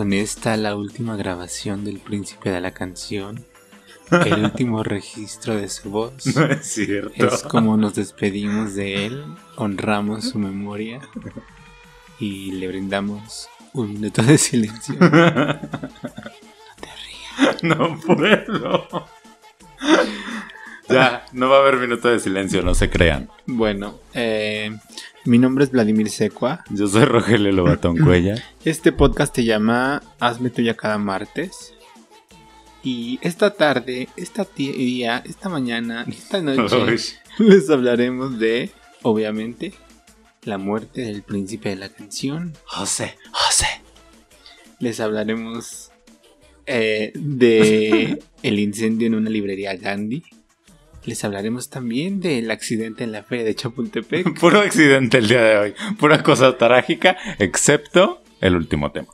Con esta la última grabación del príncipe de la canción, el último registro de su voz. No es cierto. Es como nos despedimos de él, honramos su memoria y le brindamos un minuto de silencio. No te rías. No puedo. Ya, no va a haber minuto de silencio, no se crean. Bueno, eh, mi nombre es Vladimir Secua. Yo soy Rogelio Lobatón Cuella. Este podcast se llama Hazme tuya cada martes. Y esta tarde, esta día, esta mañana, esta noche, Uy. les hablaremos de, obviamente, la muerte del príncipe de la canción. José, José. Les hablaremos eh, de el incendio en una librería Gandhi. Les hablaremos también del accidente en la feria de Chapultepec. Puro accidente el día de hoy. Pura cosa trágica, excepto el último tema.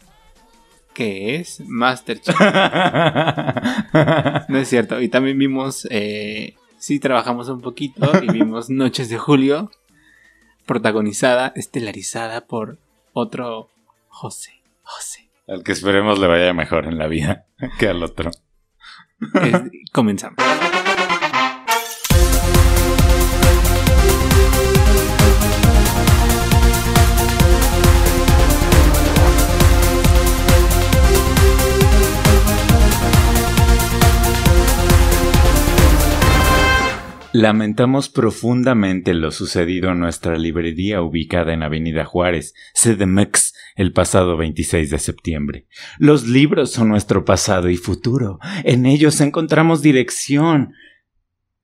que es Masterchef. No es cierto. Y también vimos, eh, sí trabajamos un poquito y vimos Noches de Julio, protagonizada, estelarizada por otro José. José. Al que esperemos le vaya mejor en la vida que al otro. Es- comenzamos. Lamentamos profundamente lo sucedido en nuestra librería ubicada en Avenida Juárez, CDMX, el pasado 26 de septiembre. Los libros son nuestro pasado y futuro. En ellos encontramos dirección,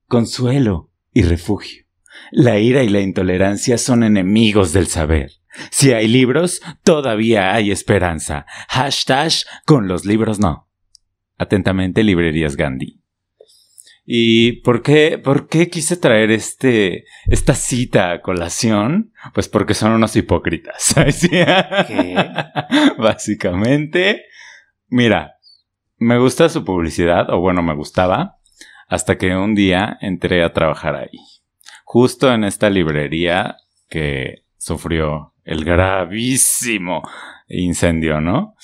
consuelo y refugio. La ira y la intolerancia son enemigos del saber. Si hay libros, todavía hay esperanza. Hashtag con los libros no. Atentamente, Librerías Gandhi. ¿Y por qué, por qué quise traer este, esta cita a colación? Pues porque son unos hipócritas. Ay, sí. ¿Qué? Básicamente, mira, me gusta su publicidad, o bueno, me gustaba, hasta que un día entré a trabajar ahí. Justo en esta librería que sufrió el gravísimo incendio, ¿no?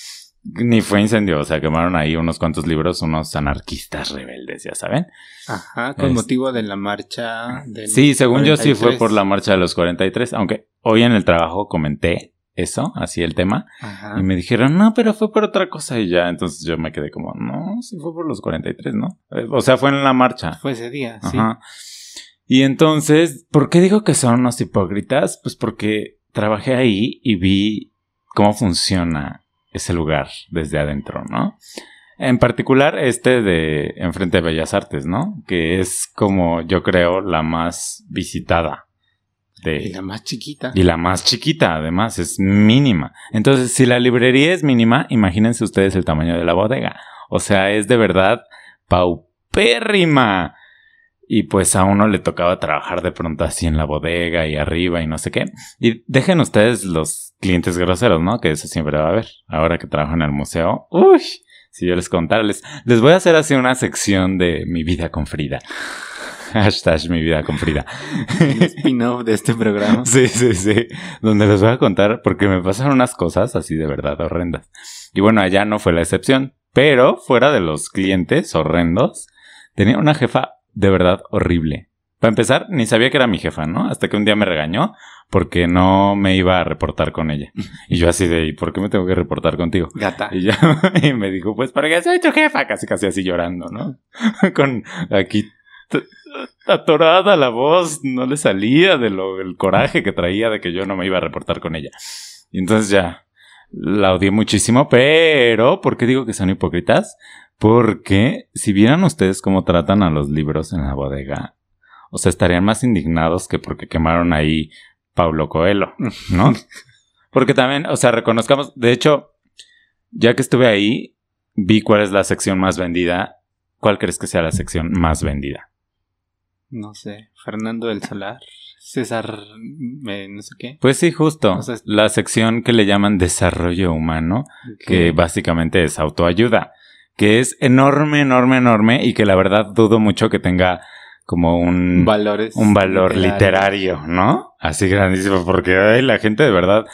Ni fue incendio, o sea, quemaron ahí unos cuantos libros, unos anarquistas rebeldes, ya saben. Ajá, con Es- motivo de la marcha del Sí, según yo sí fue 43. por la marcha de los 43, aunque hoy en el trabajo comenté eso, así el tema, Ajá. y me dijeron, no, pero fue por otra cosa y ya, entonces yo me quedé como, no, sí fue por los 43, ¿no? Eh, O sea, fue en la marcha. Fue ese día, sí. Ajá. Y entonces, ¿por qué digo que son unos hipócritas? Pues porque trabajé ahí y vi cómo funciona ese lugar desde adentro, ¿no? En particular este de enfrente de Bellas Artes, ¿no? Que es como yo creo la más visitada de, Y la más chiquita. y la más chiquita, además, es mínima. Entonces, si la librería es mínima, imagínense ustedes el tamaño de la bodega. O sea, es de verdad paupérrima. Y pues a uno le tocaba trabajar de pronto así en la bodega y arriba y no sé qué. Y dejen ustedes los clientes groseros, ¿no? Que eso siempre va a haber. Ahora que trabajo en el museo. Uy, si yo les contara, les, les voy a hacer así una sección de mi vida con Frida. Hashtag mi vida con Frida. Spin-off de este programa. Sí, sí, sí. Donde les voy a contar porque me pasaron unas cosas así de verdad horrendas. Y bueno, allá no fue la excepción. Pero fuera de los clientes horrendos, tenía una jefa de verdad horrible. Para empezar, ni sabía que era mi jefa, ¿no? Hasta que un día me regañó porque no me iba a reportar con ella. Y yo así de, ¿y por qué me tengo que reportar contigo? Gata. Y ya y me dijo, pues porque soy tu jefa, casi casi así llorando, ¿no? Con aquí atorada la voz, no le salía de lo el coraje que traía de que yo no me iba a reportar con ella. Y entonces ya la odié muchísimo, pero ¿por qué digo que son hipócritas? Porque si vieran ustedes cómo tratan a los libros en la bodega, o sea, estarían más indignados que porque quemaron ahí Paulo Coelho, ¿no? Porque también, o sea, reconozcamos, de hecho, ya que estuve ahí, vi cuál es la sección más vendida. ¿Cuál crees que sea la sección más vendida? No sé. Fernando del Solar. César. eh, no sé qué. Pues sí, justo. La sección que le llaman desarrollo humano, que básicamente es autoayuda, que es enorme, enorme, enorme y que la verdad dudo mucho que tenga como un, Valores. un valor literario, ¿no? Así grandísimo, porque ay, la gente de verdad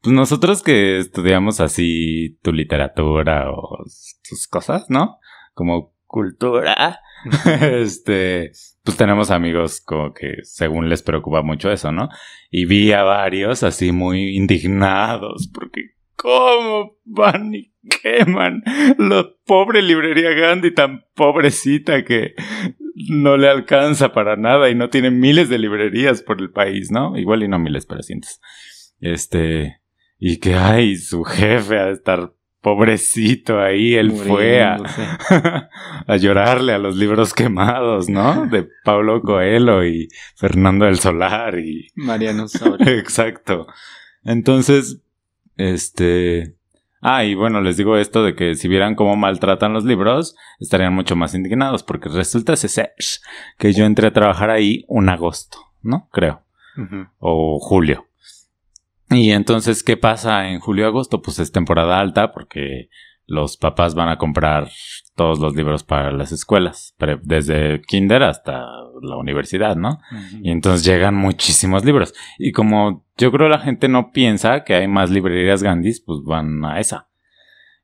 Pues nosotros que estudiamos así tu literatura o tus cosas, ¿no? Como cultura, este, pues tenemos amigos como que según les preocupa mucho eso, ¿no? Y vi a varios así muy indignados porque ¿cómo van y queman la pobre librería Gandhi tan pobrecita que no le alcanza para nada y no tiene miles de librerías por el país, ¿no? Igual y no miles, pero cientos. Este, y que, ay, su jefe a estar pobrecito ahí, él fue a, a, llorarle a los libros quemados, ¿no? De Pablo Coelho y Fernando del Solar y... Mariano Soria. Exacto. Entonces, este... Ah, y bueno, les digo esto de que si vieran cómo maltratan los libros, estarían mucho más indignados, porque resulta ese que yo entré a trabajar ahí un agosto, ¿no? Creo. O julio. Y entonces, ¿qué pasa en julio-agosto? Pues es temporada alta porque los papás van a comprar todos los libros para las escuelas, desde kinder hasta la universidad, ¿no? Y entonces llegan muchísimos libros. Y como yo creo la gente no piensa que hay más librerías Gandhis, pues van a esa.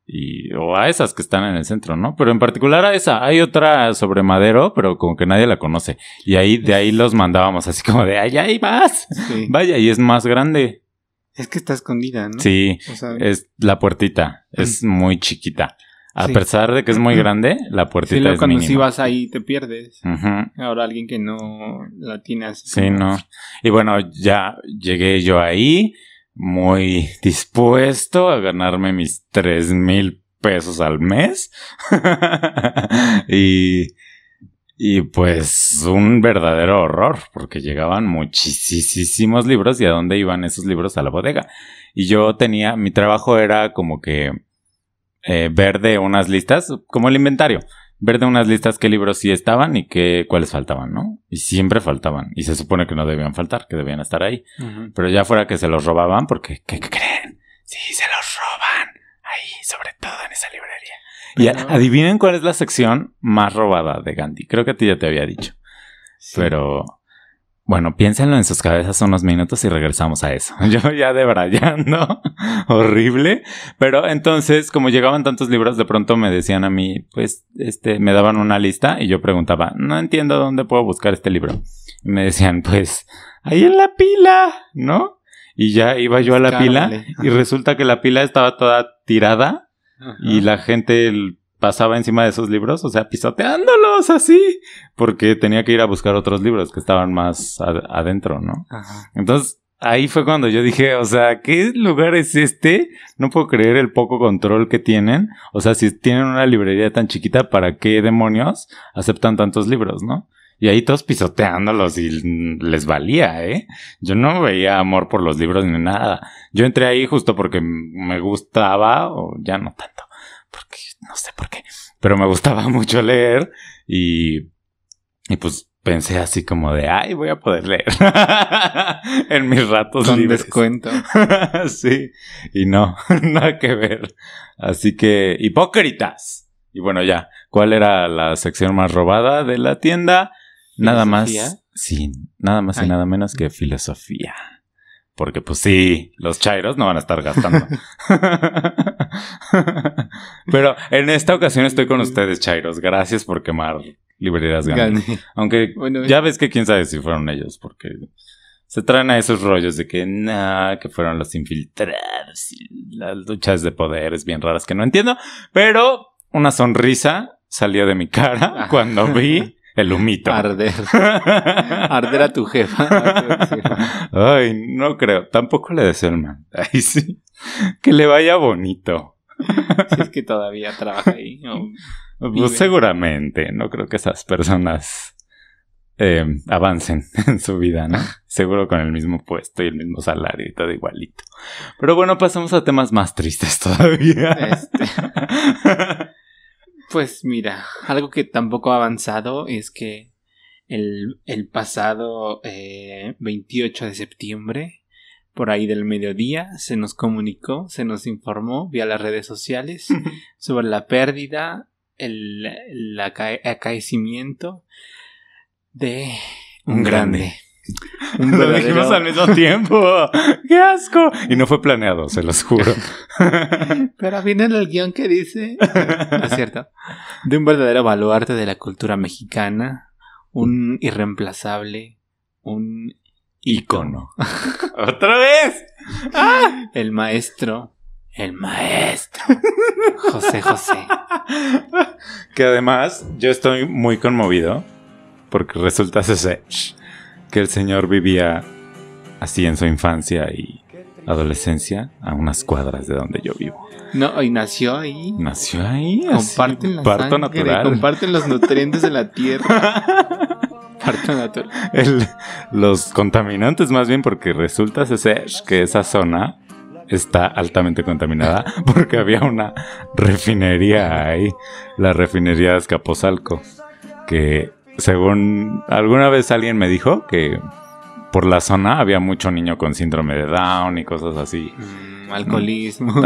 Y, o a esas que están en el centro, ¿no? Pero en particular a esa. Hay otra sobre madero, pero como que nadie la conoce. Y ahí, de ahí los mandábamos así como de, allá hay más. Vaya, y es más grande. Es que está escondida, ¿no? Sí, es la puertita, es muy chiquita. A pesar de que es muy grande, la puertita es cuando si vas ahí te pierdes. Ahora alguien que no la tiene así. Sí, no. Y bueno, ya llegué yo ahí muy dispuesto a ganarme mis tres mil pesos al mes. y y pues un verdadero horror, porque llegaban muchísimos libros y a dónde iban esos libros a la bodega. Y yo tenía, mi trabajo era como que eh, ver de unas listas, como el inventario, ver de unas listas qué libros sí estaban y qué, cuáles faltaban, ¿no? Y siempre faltaban. Y se supone que no debían faltar, que debían estar ahí. Pero ya fuera que se los robaban, porque, ¿qué creen? Sí, se los roban. Ahí, sobre todo en esa librería. Y adivinen cuál es la sección más robada de Gandhi. Creo que a ti ya te había dicho. Pero bueno, piénsenlo en sus cabezas unos minutos y regresamos a eso. Yo ya debrayando, horrible. Pero entonces, como llegaban tantos libros, de pronto me decían a mí, pues, este, me daban una lista y yo preguntaba, no entiendo dónde puedo buscar este libro. Y me decían, pues, ahí en la pila, ¿no? Y ya iba yo a la pila y resulta que la pila estaba toda tirada y la gente pasaba encima de esos libros, o sea, pisoteándolos así, porque tenía que ir a buscar otros libros que estaban más adentro, ¿no? Entonces, ahí fue cuando yo dije, o sea, ¿qué lugar es este? No puedo creer el poco control que tienen. O sea, si tienen una librería tan chiquita, ¿para qué demonios aceptan tantos libros, no? Y ahí todos pisoteándolos y les valía, ¿eh? Yo no veía amor por los libros ni nada. Yo entré ahí justo porque me gustaba, o ya no tanto, porque no sé por qué, pero me gustaba mucho leer y, y pues pensé así como de, ay, voy a poder leer en mis ratos Con descuento. sí, y no, nada que ver. Así que, hipócritas. Y bueno, ya, ¿cuál era la sección más robada de la tienda? Nada más. Sí, nada más y nada menos que filosofía. Porque pues sí, los chairos no van a estar gastando. Pero en esta ocasión estoy con ustedes, chairos. Gracias por quemar librerías Gandhi. Aunque ya ves que quién sabe si fueron ellos, porque se traen a esos rollos de que nada, que fueron los infiltrados y las luchas de poderes bien raras que no entiendo. Pero una sonrisa salió de mi cara cuando vi el humito. Arder. Arder a tu jefa. Ay, no creo. Tampoco le deseo el mal. Ay, sí. Que le vaya bonito. Si es que todavía trabaja ahí. Pues seguramente. No creo que esas personas eh, avancen en su vida, ¿no? Seguro con el mismo puesto y el mismo salario y todo igualito. Pero bueno, pasamos a temas más tristes todavía. Este. Pues mira, algo que tampoco ha avanzado es que el, pasado 28 eh, de septiembre, por ahí del mediodía, se nos comunicó, se nos informó vía las redes sociales sobre la pérdida, el, acaecimiento de un grande. Lo dijimos al mismo tiempo. ¡Qué asco! Y no fue planeado, se los juro. Pero viene en el guion que dice. No es cierto. De un verdadero baluarte de la cultura mexicana. Un irreemplazable. Un Icono. ¡Otra vez! El maestro. El maestro. José José. Que además yo estoy muy conmovido porque resulta ser que el señor vivía así en su infancia y adolescencia a unas cuadras de donde yo vivo. No, y nació ahí. Nació ahí. así, Comparten la parto sangre, natural. comparten los nutrientes de la tierra. Parto natural. El- los contaminantes más bien porque resulta ser que esa zona está altamente contaminada porque había una refinería ahí, la refinería de Escaposalco, que según alguna vez alguien me dijo que por la zona había mucho niño con síndrome de Down y cosas así. Mm, alcoholismo.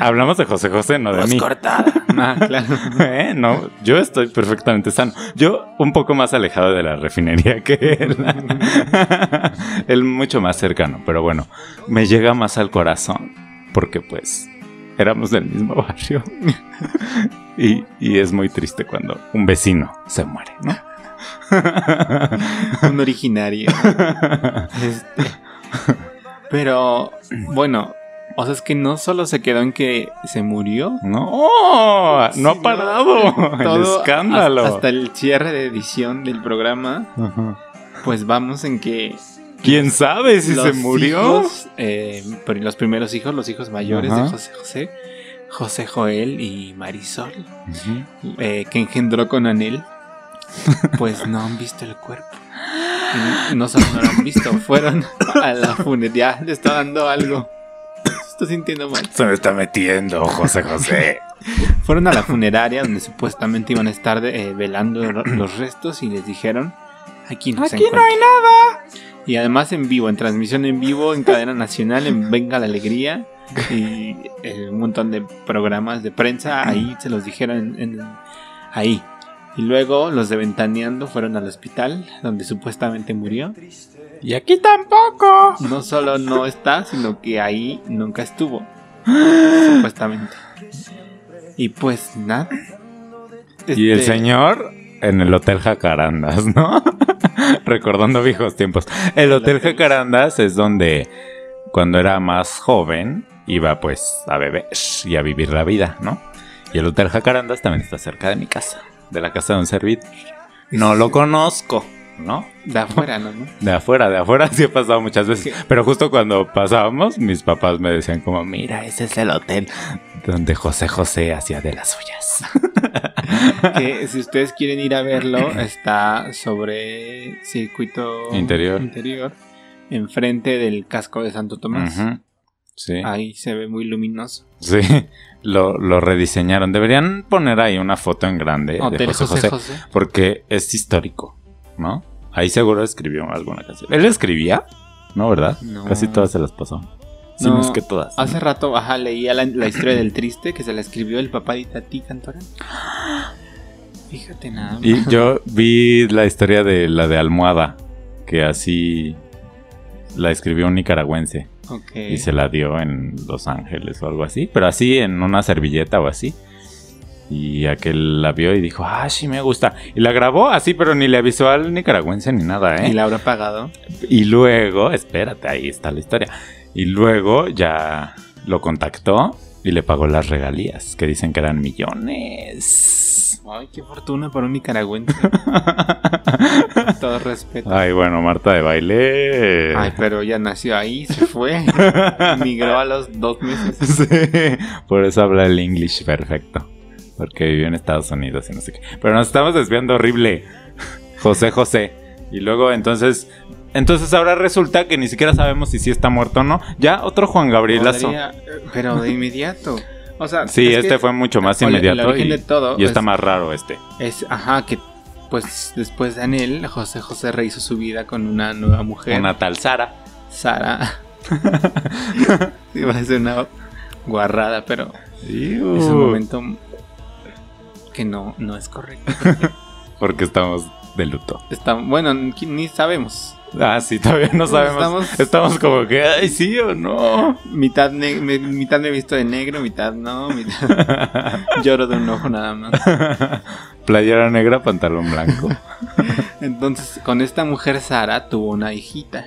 Hablamos de José José, no de Voz mí. cortada. Ah, claro. ¿Eh? No, yo estoy perfectamente sano. Yo un poco más alejado de la refinería que él. él mucho más cercano, pero bueno, me llega más al corazón porque pues éramos del mismo barrio. y, y es muy triste cuando un vecino se muere, ¿no? Un originario. Este, Pero, bueno, o sea, es que no solo se quedó en que se murió. no, no ha parado el escándalo. Hasta, hasta el cierre de edición del programa, Ajá. pues vamos en que ¿Quién sabe si se murió? hijos, eh, pero los primeros hijos, los hijos mayores Ajá. de José José, José Joel y Marisol, eh, que engendró con Anel, pues no han visto el cuerpo. Y no solo no lo han visto, fueron a la funeraria. Ya le está dando algo. Está sintiendo mal. Se me está metiendo, José José. Fueron a la funeraria donde supuestamente iban a estar eh, velando los restos y les dijeron: Aquí no se Aquí no encuentra". hay nada. Y además en vivo, en transmisión en vivo, en cadena nacional, en Venga la Alegría y un montón de programas de prensa, ahí se los dijeron en- en- ahí. Y luego los de Ventaneando fueron al hospital donde supuestamente murió. Y aquí tampoco. No solo no está, sino que ahí nunca estuvo. supuestamente. Y pues nada. Y el Este, señor en el Hotel Jacarandas, ¿no? Recordando viejos tiempos. El Hotel. Jacarandas es donde cuando era más joven iba pues a beber y a vivir la vida, ¿no? Y el Hotel Jacarandas también está cerca de mi casa, de la casa de un servidor. No lo conozco, ¿no? De afuera, ¿no? De afuera, de afuera sí he pasado muchas veces. Pero justo cuando pasábamos, mis papás me decían como, mira, ese es el hotel donde José José hacía de las suyas. que si ustedes quieren ir a verlo, está sobre circuito Interior. interior enfrente del casco de Santo Tomás. Sí. Ahí se ve muy luminoso. Sí, lo, lo rediseñaron. Deberían poner ahí una foto en grande de Hotel José José José, José. porque es histórico, ¿no? Ahí seguro escribió alguna canción. ¿Él escribía? No, ¿verdad? No. Casi todas se las pasó. No, no es que todas. Hace rato, ajá, leía la, la historia del triste que se la escribió el papá de Tati Cantora. Fíjate nada. más. Y yo vi la historia de la de Almohada, que así la escribió un nicaragüense Ok. y se la dio en Los Ángeles o algo así, pero así en una servilleta o así. Y aquel la vio y dijo, ah, sí me gusta. Y la grabó así, pero ni le avisó al nicaragüense ni nada, ¿eh? Y la habrá pagado. Y luego, espérate, ahí está la historia. Y luego ya lo contactó y le pagó las regalías, que dicen que eran millones. Ay, qué fortuna para un nicaragüense. Todo respeto. Ay, bueno, Marta de baile. Ay, pero ya nació ahí, se fue. Migró a los dos meses. Sí, por eso habla el English perfecto. Porque vivió en Estados Unidos y no sé qué. Pero nos estamos desviando horrible. José José. Y luego entonces. Entonces ahora resulta que ni siquiera sabemos si sí está muerto o no. Ya otro Juan Gabrielazo. Podría, pero de inmediato. O sea, Sí, es este fue mucho más inmediato. y, de todo y está es- más raro este. Es, ajá, que pues después de Anel, José José rehizo su vida con una nueva mujer, Una tal Sara. Sara. Iba a ser una guarrada, pero es un Uh, momento que no, no es correcto. Porque estamos de luto. Está, bueno, ni sabemos. Ah, sí, todavía no sabemos. Estamos, Estamos- como que, ay, sí o no. Mitad, ne- me, mitad me he visto de negro, mitad no, mitad lloro de un ojo nada más. Playera negra, pantalón blanco. Entonces, con esta mujer Sara tuvo una hijita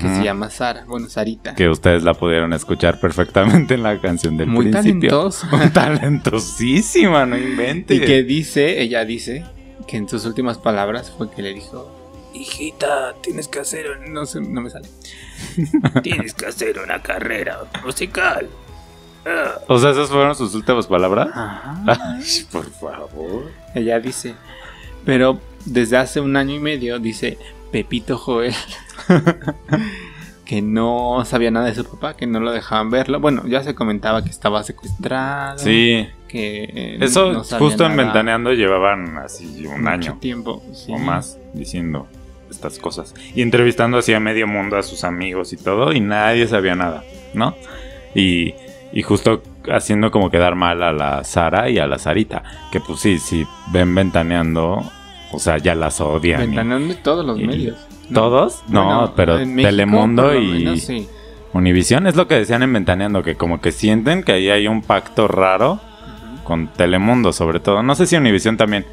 que se llama Sara, bueno, Sarita. Que ustedes la pudieron escuchar perfectamente en la canción del Muy principio. Talentosísima, no inventes. Y que dice, ella dice, que en sus últimas palabras fue que le dijo, hijita, tienes que hacer, un-" no sé, no me sale. tienes que hacer una carrera musical. Ah. O sea, esas fueron sus últimas palabras. Ajá. Ay, por favor. Ella dice, pero desde hace un año y medio dice Pepito Joel que no sabía nada de su papá, que no lo dejaban verlo. Bueno, ya se comentaba que estaba secuestrado. Sí, Que eso no justo en Ventaneando llevaban así un mucho año tiempo sí. o más diciendo estas cosas. Y entrevistando así a medio mundo a sus amigos y todo, y nadie sabía nada, ¿no? Y, y justo haciendo como quedar mal a la Sara y a la Sarita, que pues sí, sí, ven Ventaneando, o sea, ya las odian. y- Ventaneando en todos los y- medios. ¿Todos? No, Bueno, pero México, Telemundo y menos, sí. Univisión es lo que decían en Ventaneando, que como que sienten que ahí hay un pacto raro con Telemundo, sobre todo. No sé si Univisión también,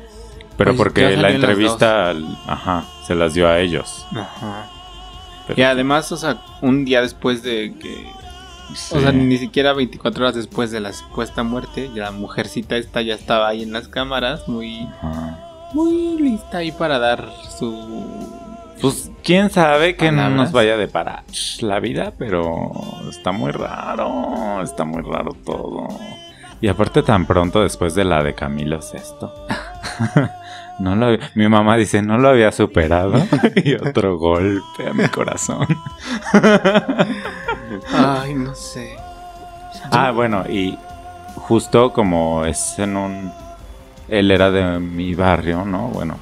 pero Pues, porque la entrevista, ajá, se las dio a ellos. Ajá. Pero- Y además, o sea, un día después de que O sea, ni siquiera 24 horas después de la supuesta muerte, ya la mujercita esta ya estaba ahí en las cámaras, muy, Ajá. Muy lista ahí para dar su... Pues quién sabe que no nos vaya a deparar la vida, pero está muy raro, está muy raro todo. Y aparte tan pronto después de la de Camilo Sesto. No lo, mi mamá dice, no lo había superado. y otro golpe a mi corazón. Ay, no sé. Ah, bueno, y justo como es en un... Él era de mi barrio, ¿no? Bueno,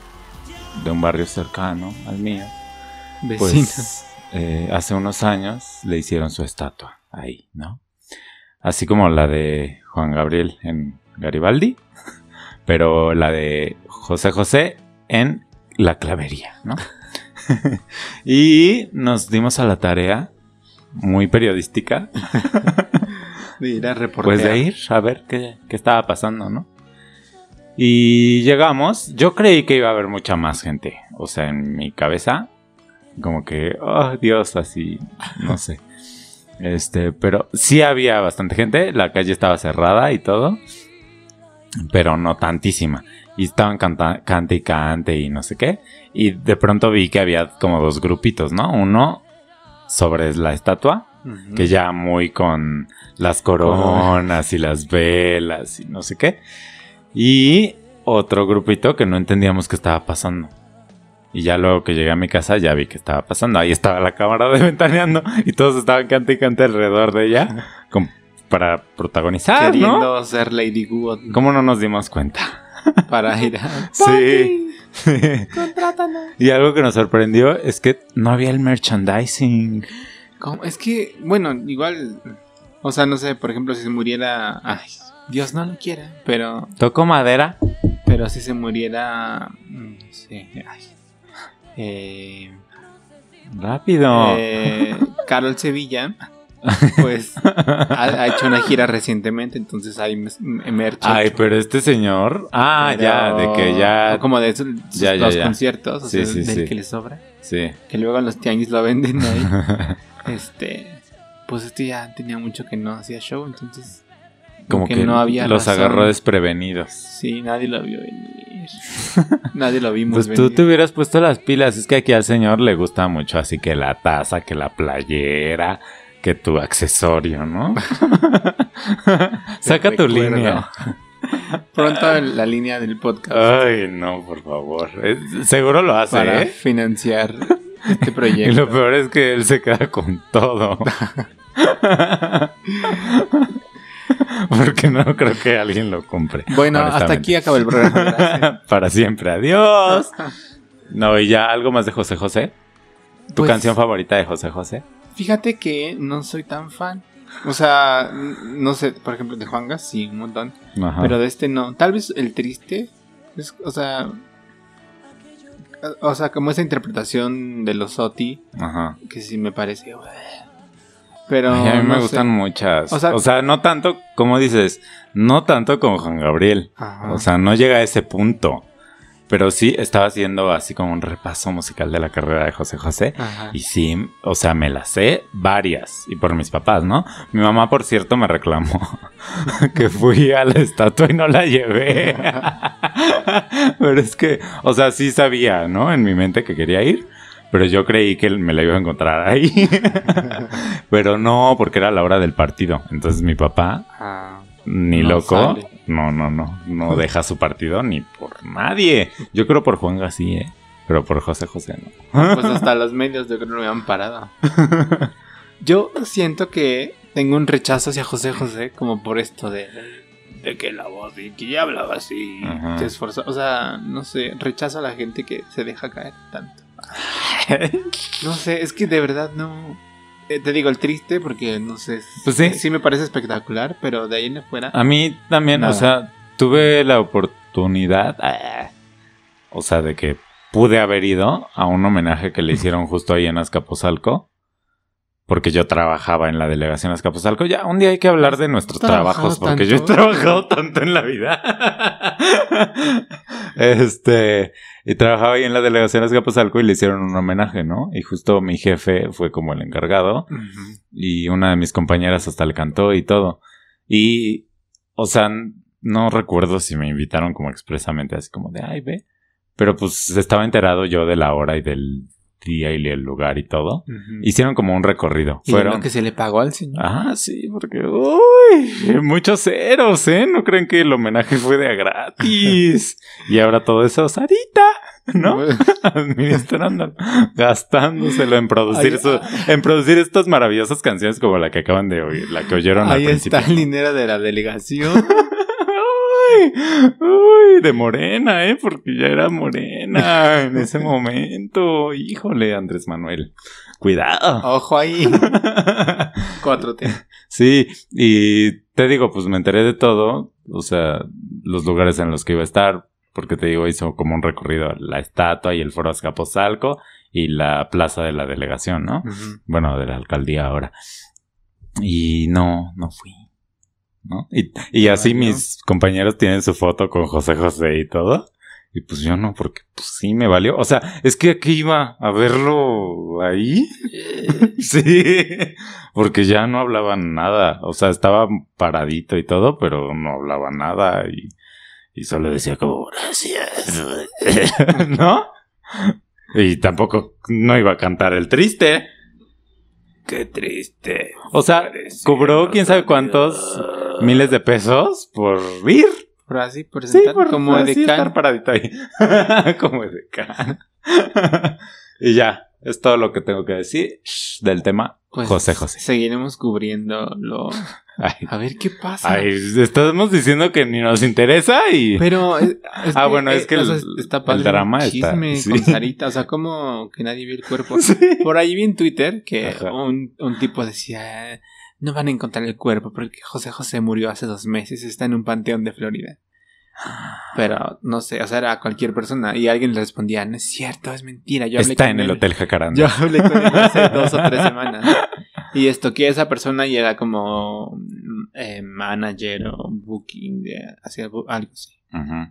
de un barrio cercano al mío. Vecinos. Pues eh, hace unos años le hicieron su estatua ahí, ¿no? Así como la de Juan Gabriel en Garibaldi, pero la de José José en La Clavería, ¿no? y nos dimos a la tarea, muy periodística, de ir a reportear. pues de ir a ver qué, qué estaba pasando, ¿no? Y llegamos, yo creí que iba a haber mucha más gente, o sea, en mi cabeza, como que, oh Dios, así, no sé. Este, pero sí había bastante gente, la calle estaba cerrada y todo, pero no tantísima. Y estaban canta cante y cante y no sé qué. Y de pronto vi que había como dos grupitos, ¿no? Uno sobre la estatua, que ya muy con las coronas y las velas y no sé qué. Y otro grupito que no entendíamos qué estaba pasando. Y ya luego que llegué a mi casa ya vi que estaba pasando. Ahí estaba la cámara de ventaneando y todos estaban cante y cante alrededor de ella como para protagonizar, Queriendo ¿no? ser Lady Good ¿Cómo no nos dimos cuenta? para ir a... Sí. Contrátanos. y algo que nos sorprendió es que no había el merchandising. ¿Cómo? Es que, bueno, igual... O sea, no sé, por ejemplo, si se muriera... Ay, Dios no lo quiera, pero... Tocó madera. Pero si se muriera... No sé. Ay. Eh, Rápido. eh, Carol Sevilla, pues ha, ha hecho una gira recientemente, entonces hay mes- merch. Ay, pero este señor. Ah, Pero- ya, de que ya. Como de sus, sus Ya, ya, dos ya. conciertos, o Sí, sea, sí, del sí. que le sobra. Sí. Que luego en los tianguis lo venden ahí. este. Pues este ya tenía mucho que no hacía show, entonces. Como que, no había los razón. agarró desprevenidos. Sí, nadie lo vio venir. nadie lo vimos Pues tú te hubieras puesto las pilas. Es que aquí al señor le gusta mucho, así que la taza, que la playera, que tu accesorio, ¿no? Saca tu línea. Pronto la línea del podcast Ay, no, por favor. Eh, seguro lo hace, para ¿eh? financiar este Y proyecto. lo peor es que él se queda con todo. Porque no creo que alguien lo compre. Bueno, hasta aquí acaba el programa. Para siempre, adiós. No, y ya algo más de José José. ¿Tu Pues- canción favorita de José José? Fíjate que no soy tan fan. O sea, no sé, por ejemplo, de Juan Gas, sí, un montón. Ajá. Pero de este no. Tal vez el triste. es- o sea, o sea, como esa interpretación de los Oti, Ajá. que sí me parece. Pero. Ay, a mí me no sé. gustan muchas. O sea, no tanto, como dices, no tanto como Juan Gabriel. Ajá. O sea, no llega a ese punto. Pero sí estaba haciendo así como un repaso musical de la carrera de José José. Ajá. Y sí, o sea, me las sé varias. Y por mis papás, ¿no? Mi mamá, por cierto, me reclamó que fui a la estatua y no la llevé. pero es que, o sea, sí sabía, ¿no? En mi mente que quería ir. Pero yo creí que me la iba a encontrar ahí. pero no, porque era la hora del partido. Entonces mi papá, Ah, ni No loco, sale. no, no, no, no deja su partido ni por nadie. Yo creo por Juan sí, ¿eh? Pero por José José no. pues hasta los medios yo creo que no me han parado. Yo siento que tengo un rechazo hacia José José como por esto de, de que la voz y que ya hablaba así, Ajá. se esforzó. O sea, no sé, rechazo a la gente que se deja caer tanto. No sé, es que de verdad no. eh, te digo el triste porque no sé. Pues sí. Sí me parece espectacular, pero de ahí en fuera. A mí también, Nada. o sea, tuve la oportunidad, ah, o sea, de que pude haber ido a un homenaje que le hicieron justo ahí en Azcapotzalco. Porque yo trabajaba en la delegación Azcapotzalco. Ya, un día hay que hablar de nuestros ¿Trabajado trabajos, porque yo he trabajado tanto en la vida. este, y trabajaba ahí en la delegación Azcapotzalco y le hicieron un homenaje, ¿no? Y justo mi jefe fue como el encargado y una de mis compañeras hasta le cantó y todo. Y, o sea, no recuerdo si me invitaron como expresamente, así como de, ay, ve. Pero pues estaba enterado yo de la hora y del día y el lugar y todo. Hicieron como un recorrido. Y Fueron... lo que se le pagó al señor. Ah, sí, porque, uy, muchos ceros, ¿eh? No creen que el homenaje fue de a gratis. y ahora todo eso, Sarita, ¿no? Administrando, gastándoselo en producir su, en producir estas maravillosas canciones como la que acaban de oír, la que oyeron Ahí al principio. está el dinero de la delegación. Uy, de morena, ¿eh? Porque ya era morena en ese momento. Híjole, Andrés Manuel. Cuidado. Ojo ahí. 4T. Sí, y te digo, pues me enteré de todo, o sea, los lugares en los que iba a estar, porque te digo, hizo como un recorrido la estatua y el foro Azcapotzalco y la plaza de la delegación, ¿no? Bueno, de la alcaldía ahora. Y no, no fui. ¿No? Y, y así mis compañeros tienen su foto con José José y todo. Y pues yo no, porque pues sí me valió. O sea, es que aquí iba a verlo ahí. Sí, porque ya no hablaba nada. O sea, estaba paradito y todo, pero no hablaba nada y, y solo decía como gracias. ¿No? Y tampoco no iba a cantar el triste. Qué triste. O sea, cobró quién sabe cuántos miles de pesos por ir. Por así, por Sí, sentar por como así de estar paradito ahí. como de y ya, es todo lo que tengo que decir del tema Pues, José José. Seguiremos cubriéndolo. Ay, A ver qué pasa. ay, estamos diciendo que ni nos interesa y... Pero es, es Ah, bueno, es que o sea, el- el drama el está- chisme sí. con Sarita, o sea, como que nadie vio el cuerpo. Sí. Por ahí vi en Twitter que un, un tipo decía, no van a encontrar el cuerpo porque José José murió hace dos meses, está en un panteón de Florida. Pero no sé, o sea, era cualquier persona y alguien le respondía, no es cierto, es mentira. Yo hablé Está con en el él". Hotel Jacaranda. Yo hablé con él hace dos o tres semanas. Y estoqué a esa persona y era como mm, eh, manager o booking de hacia algo así.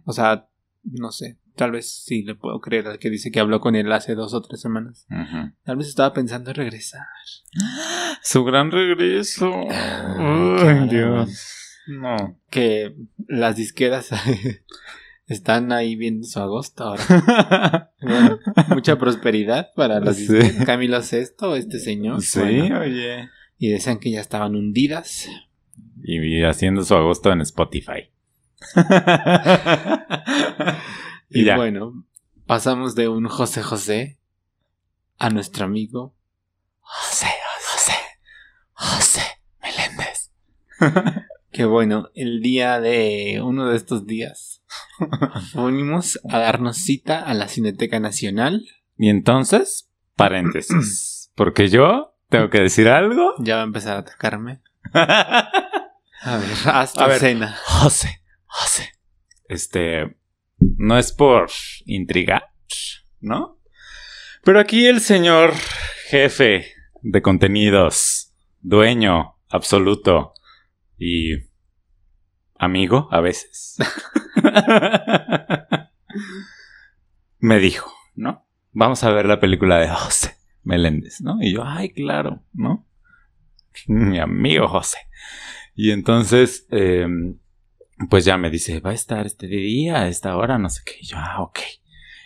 O sea, no sé. Tal vez sí le puedo creer al que dice que habló con él hace dos o tres semanas. Tal vez estaba pensando en regresar. Su gran regreso. Ah, Ay. Dios. No. Que las disqueras están ahí viendo su agosto ahora. Bueno, mucha prosperidad para las Sí. disqueras. Camilo Sesto, este señor. Sí, Bueno, oye. y decían que ya estaban hundidas. Y haciendo su agosto en Spotify. Y y ya. bueno, pasamos de un José José a nuestro amigo José, José, José Meléndez. Que bueno, el día de uno de estos días fuimos a darnos cita a la Cineteca Nacional. Y entonces, paréntesis. Porque yo tengo que decir algo. Ya va a empezar a atacarme. A ver, hasta A ver. cena. José, José. Este, no es por intrigar, ¿no? Pero aquí el señor jefe de contenidos, dueño absoluto y amigo a veces, me dijo, ¿no? Vamos a ver la película de José Meléndez, ¿no? Y yo, ay, claro, ¿no? Mi amigo José. Y entonces, em, pues ya me dice, va a estar este día, a esta hora, no sé qué. Y yo, ah, ok.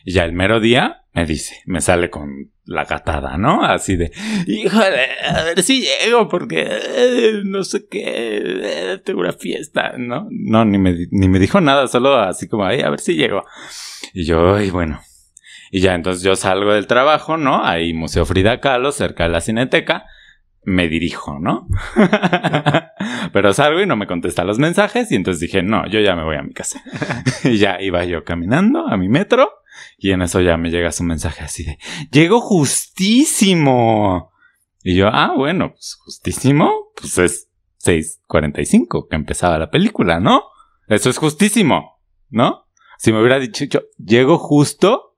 Y ya el mero día me dice, me sale con la gatada, ¿no? Así de, híjole, a ver si llego porque eh, no sé qué, eh, tengo una fiesta, ¿no? No, ni me, ni me dijo nada, solo así como, Ay, a ver si llego. Y yo, ay, bueno. Y ya entonces yo salgo del trabajo, ¿no? Ahí Museo Frida Kahlo, cerca de la Cineteca me dirijo, ¿no? Pero salgo y no me contesta los mensajes y entonces dije, no, yo ya me voy a mi casa. y ya iba yo caminando a mi metro y en eso ya me llega su mensaje así de, llego justísimo. Y yo, ah, bueno, pues justísimo, pues es 6.45 que empezaba la película, ¿no? Eso es justísimo, ¿no? Si me hubiera dicho, yo llego justo,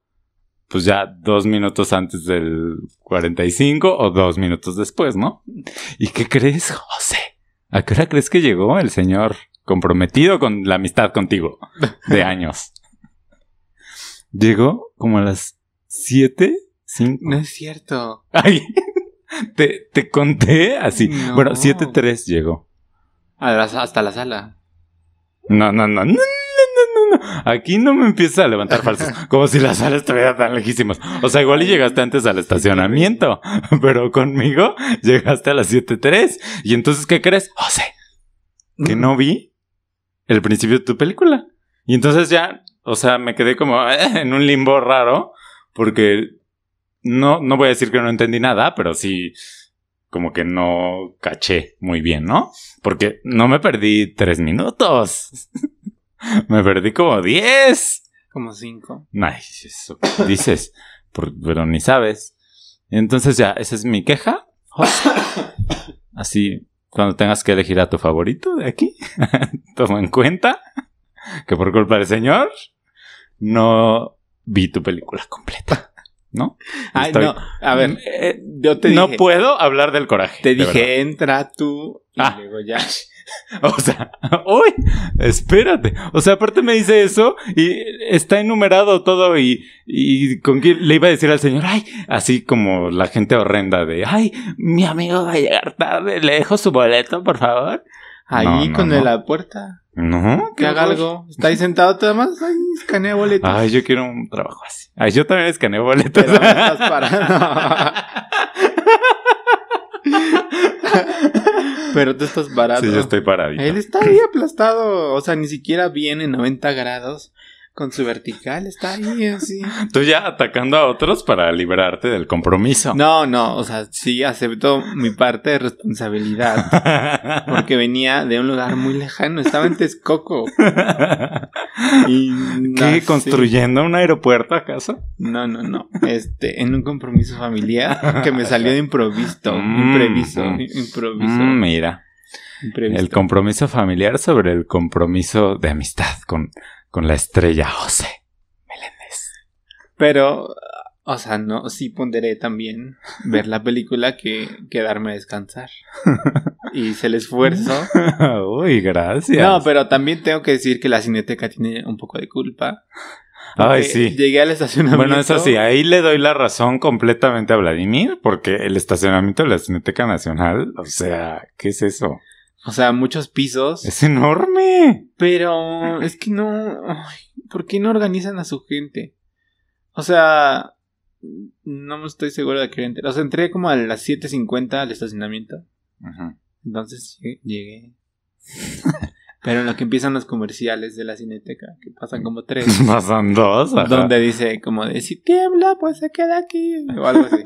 pues ya dos minutos antes del 45 o dos minutos después, ¿no? ¿Y qué crees, José? ¿A qué hora crees que llegó el señor comprometido con la amistad contigo de años? Llegó como a las 7, 5. No es cierto. Ay, te, te conté así. Bueno, 7.3 llegó. hasta la sala. No, no, no, no, Aquí no me empieza a levantar falsos. Como si la sala estuviera tan lejísimos. O sea, igual y llegaste antes al estacionamiento. Pero conmigo llegaste a las 7.3. Y entonces, ¿qué crees? José, que no vi el principio de tu película. Y entonces ya, o sea, me quedé como en un limbo raro. Porque no, no voy a decir que no entendí nada, pero sí como que no caché muy bien, ¿no? Porque no me perdí tres minutos. Me perdí como 10. Como 5. Nice, eso dices, pero ni sabes. Entonces ya, esa es mi queja. Así, cuando tengas que elegir a tu favorito de aquí, toma en cuenta que por culpa del señor no vi tu película completa. ¿No? Ay, no. A ver, eh, yo te dije. No puedo hablar del coraje. Te dije, entra tú y ah. luego ya. O sea, uy, espérate. O sea, aparte me dice eso y está enumerado todo y, y con quién le iba a decir al señor, ay, así como la gente horrenda de, ay, mi amigo va a llegar tarde, le dejo su boleto, por favor. Ahí con la puerta. No. Que haga algo. Está ahí sentado todo más. Ay, escanea boletos. Ay, yo quiero un trabajo así. Ay, yo también escaneo boletos. Pero estás parado. Pero tú estás parado. Sí, yo estoy parado. Él está ahí aplastado. O sea, ni siquiera viene en 90 grados. Con su vertical, está ahí así. Tú ya atacando a otros para liberarte del compromiso. No, no, o sea, sí acepto mi parte de responsabilidad. Porque venía de un lugar muy lejano, estaba en Texcoco. y, ¿Qué? ¿Construyendo un aeropuerto acaso? No, no, no. Este, en un compromiso familiar que me salió de improviso. Mm, imprevisto. Mm. improviso. Mm, mira. El compromiso familiar sobre el compromiso de amistad con con la estrella José Meléndez. Pero, o sea, no, sí ponderé también ver la película que quedarme a descansar. y hice el esfuerzo. Uy, gracias. No, pero también tengo que decir que la cineteca tiene un poco de culpa. Ay, sí. Llegué al estacionamiento. Bueno, eso sí, ahí le doy la razón completamente a Vladimir, porque el estacionamiento de la Cineteca Nacional, o sea, ¿qué es eso? O sea, muchos pisos. Es enorme. Pero es que no. ¿Por qué no organizan a su gente? O sea, no me estoy seguro de que entré. O sea, entré como a las 7.50 al estacionamiento. Ajá. Entonces llegué. Pero en lo que empiezan los comerciales de la cineteca, que pasan como tres. Pasan dos. Donde dice como de si tiembla, pues se queda aquí. O algo así.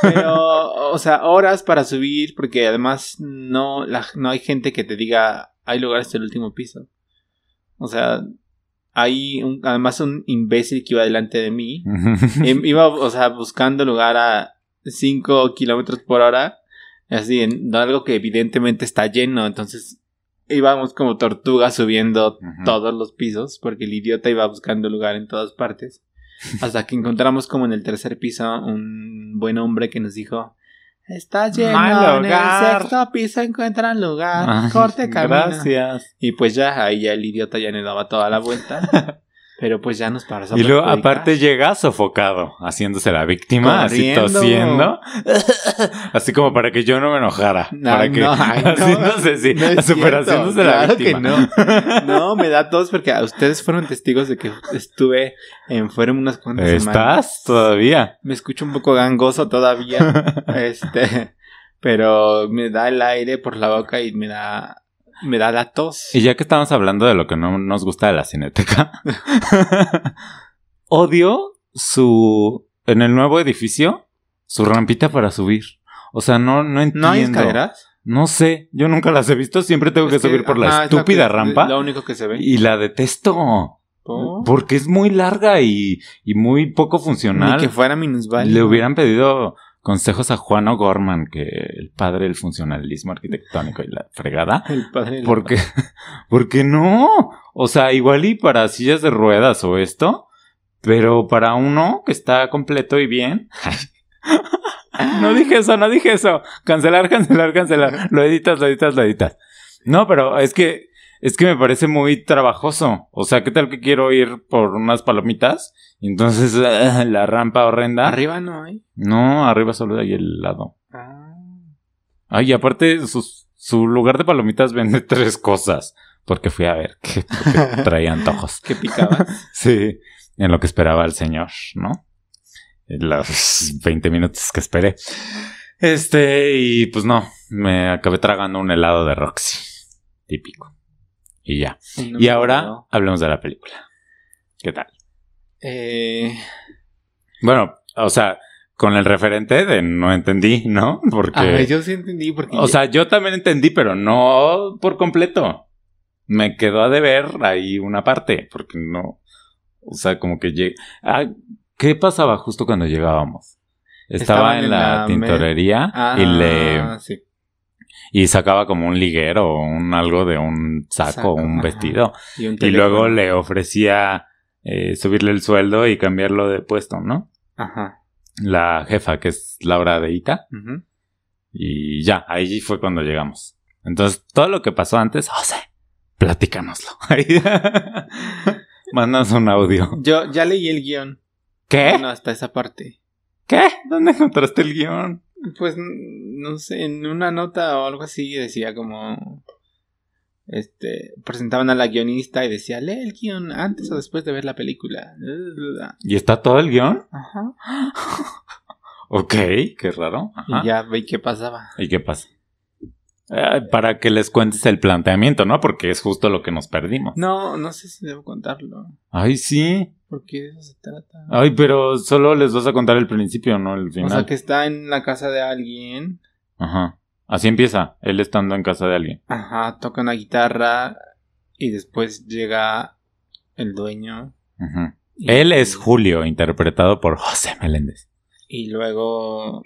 Pero, o sea, horas para subir, porque además no, no hay gente que te diga, hay lugares del último piso. O sea, hay un, además un imbécil que iba delante de mí. Em, iba, o sea, buscando lugar a 5 kilómetros por hora. Así, en algo que evidentemente está lleno. Entonces íbamos como tortugas subiendo todos los pisos. Porque el idiota iba buscando lugar en todas partes. Hasta que encontramos como en el tercer piso un buen hombre que nos dijo, está lleno, en el lugar". sexto piso encuentran lugar, Ay, corte camino. Gracias. Y pues ya, ahí ya el idiota ya le daba toda la vuelta. pero pues ya nos pasó. Y luego, aparte, llega sofocado, haciéndose la víctima, Corriendo. así tosiendo. así como para que yo no me enojara. No, para que, no, ay, no. super la que me da tos porque a ustedes fueron testigos de que estuve enfermo unas cuantas semanas. ¿Estás todavía? Me escucho un poco gangoso todavía. este, pero me da el aire por la boca y me da me da la tos. Y ya que estamos hablando de lo que no nos gusta de la cineteca, odio su. En el nuevo edificio, su rampita para subir. O sea, no, no entiendo. ¿No hay escaleras? No sé, yo nunca las he visto. Siempre tengo que, Es que, subir por la ajá, es estúpida que- rampa. Lo único que se ve. Y la detesto. ¿Por? Porque es muy larga y, y muy poco Ni funcional. que fuera minusválido. Le hubieran pedido consejos a Juan O'Gorman, que el padre del funcionalismo arquitectónico y la fregada. El padre del- Porque, porque no. O sea, igual y para sillas de ruedas o esto, pero para uno que está completo y bien. no dije eso, no dije eso. Cancelar, cancelar, cancelar. Lo editas, lo editas, lo editas. No, pero es que, es que me parece muy trabajoso. O sea, ¿qué tal que quiero ir por unas palomitas? Y entonces la rampa horrenda. Arriba no hay. No, arriba solo hay el lado. Ah. Ay, y aparte, sus- su lugar de palomitas vende tres cosas. Porque fui a ver que traía antojos. Que picabas. Sí, en lo que esperaba el señor, ¿no? En los 20 minutos que esperé. Este, y pues no, me acabé tragando un helado de Roxy. Típico. Y ya. No y ahora hablemos de la película. ¿Qué tal? Eh, Bueno, o sea, con el referente de no entendí, ¿no? Porque... yo sí entendí porque O sea, yo también entendí, pero no por completo. Me quedó a deber ahí una parte, porque no. O sea, como que llegué. Ah, ¿Qué pasaba justo cuando llegábamos? Estaba Estaban en en la, la tintorería Ah, y le sí. Y sacaba como un liguero o un algo de un saco, Saco, un ajá. vestido. Y, un Y luego le ofrecía eh, subirle el sueldo y cambiarlo de puesto, ¿no? Ajá. La jefa, que es Laura de Ita. ujú. Y ya, ahí fue cuando llegamos. Entonces, todo lo que pasó antes, José, platícanoslo. Mandas un audio. Yo ya leí el guion. ¿Qué? Bueno, hasta esa parte. ¿Qué? ¿Dónde encontraste el guion? Pues no sé, en una nota o algo así decía como. Este. Presentaban a la guionista y decía, lee el guion antes o después de ver la película. ¿Y está todo el guion? Ajá. Ok, qué raro. Ajá. Y ya veí qué pasaba. ¿Y qué pasa? Eh, para que les cuentes el planteamiento, ¿no? Porque es justo lo que nos perdimos. No, no sé si debo contarlo. Ay, sí. Porque de eso se trata. Ay, pero solo les vas a contar el principio, no el o final. sea, que está en la casa de alguien. Ajá. Así empieza, él estando en casa de alguien. Ajá, toca una guitarra. Y después llega el dueño. Y- Él es Julio, interpretado por José Meléndez. Y luego.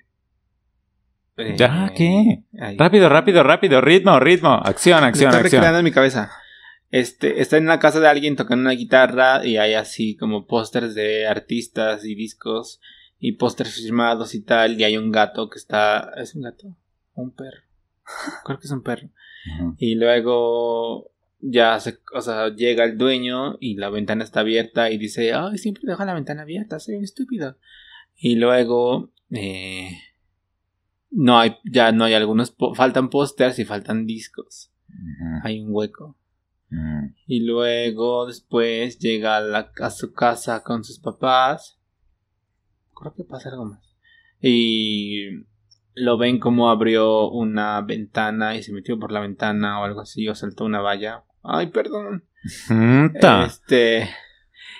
eh, ¿Ya qué? ahí. Rápido, rápido, rápido, ritmo, ritmo, acción, acción, estoy acción. en mi cabeza. Este, está en la casa de alguien tocando una guitarra y hay así como pósters de artistas y discos y pósters firmados y tal y hay un gato que está... ¿Es un gato? ¿O un perro? Creo que es un perro. Y luego ya se, o sea, llega el dueño y la ventana está abierta y dice, ay, siempre dejo la ventana abierta, soy un estúpido. Y luego, eh, no hay, ya no hay algunos, faltan pósters y faltan discos. Hay un hueco. Mm. Y luego después llega a, la- a su casa con sus papás. Creo que pasa algo más. Y lo ven como abrió una ventana y se metió por la ventana o algo así, o saltó una valla. Ay, perdón. Este.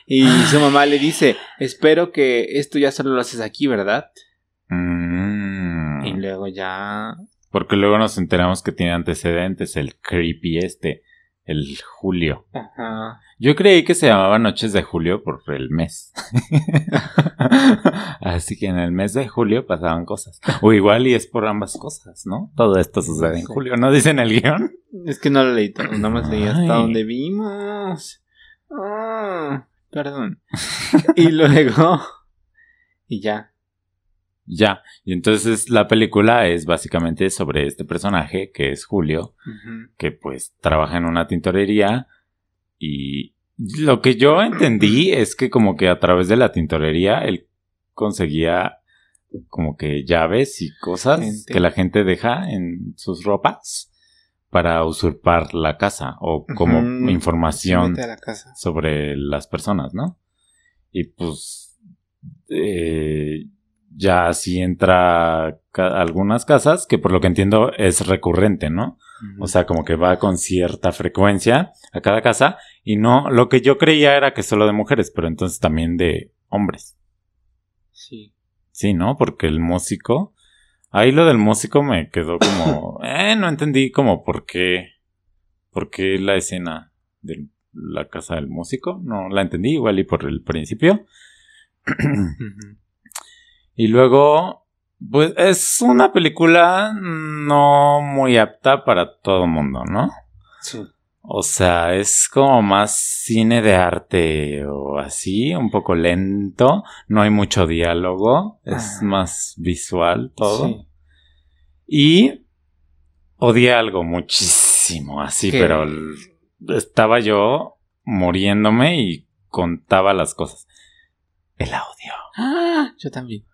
Y su mamá le dice, espero que esto ya solo lo haces aquí, ¿verdad? Mm. Y luego ya... Porque luego nos enteramos que tiene antecedentes, el creepy este, el Julio. Ajá. Yo creí que se llamaba Noches de Julio por el mes. Así que en el mes de julio pasaban cosas. O igual y es por ambas cosas, ¿no? Todo esto sucede en julio. ¿No dicen el guion? Es que no lo leí todo, nada más leí hasta donde vimos. Ah, perdón. y luego. Y ya. Ya. Y entonces la película es básicamente sobre este personaje, que es Julio, que pues trabaja en una tintorería y lo que yo entendí es que como que a través de la tintorería él conseguía como que llaves y cosas Gente. que la gente deja en sus ropas para usurpar la casa o como información la casa. sobre las personas, ¿no? Y pues eh, ya así entra ca- algunas casas que por lo que entiendo es recurrente, ¿no? O sea, como que va con cierta frecuencia a cada casa y no, lo que yo creía era que solo de mujeres, pero entonces también de hombres. Sí. Sí, ¿no? Porque el músico, ahí lo del músico me quedó como, eh, no entendí como por qué, por qué la escena de la casa del músico, no la entendí igual y por el principio. Y luego, pues es una película no muy apta para todo mundo, ¿no? Sí. O sea, es como más cine de arte o así, un poco lento, no hay mucho diálogo, es más visual todo. Sí. Y odié algo muchísimo, así, ¿Qué? pero estaba yo muriéndome y contaba las cosas. El audio. Ah, yo también.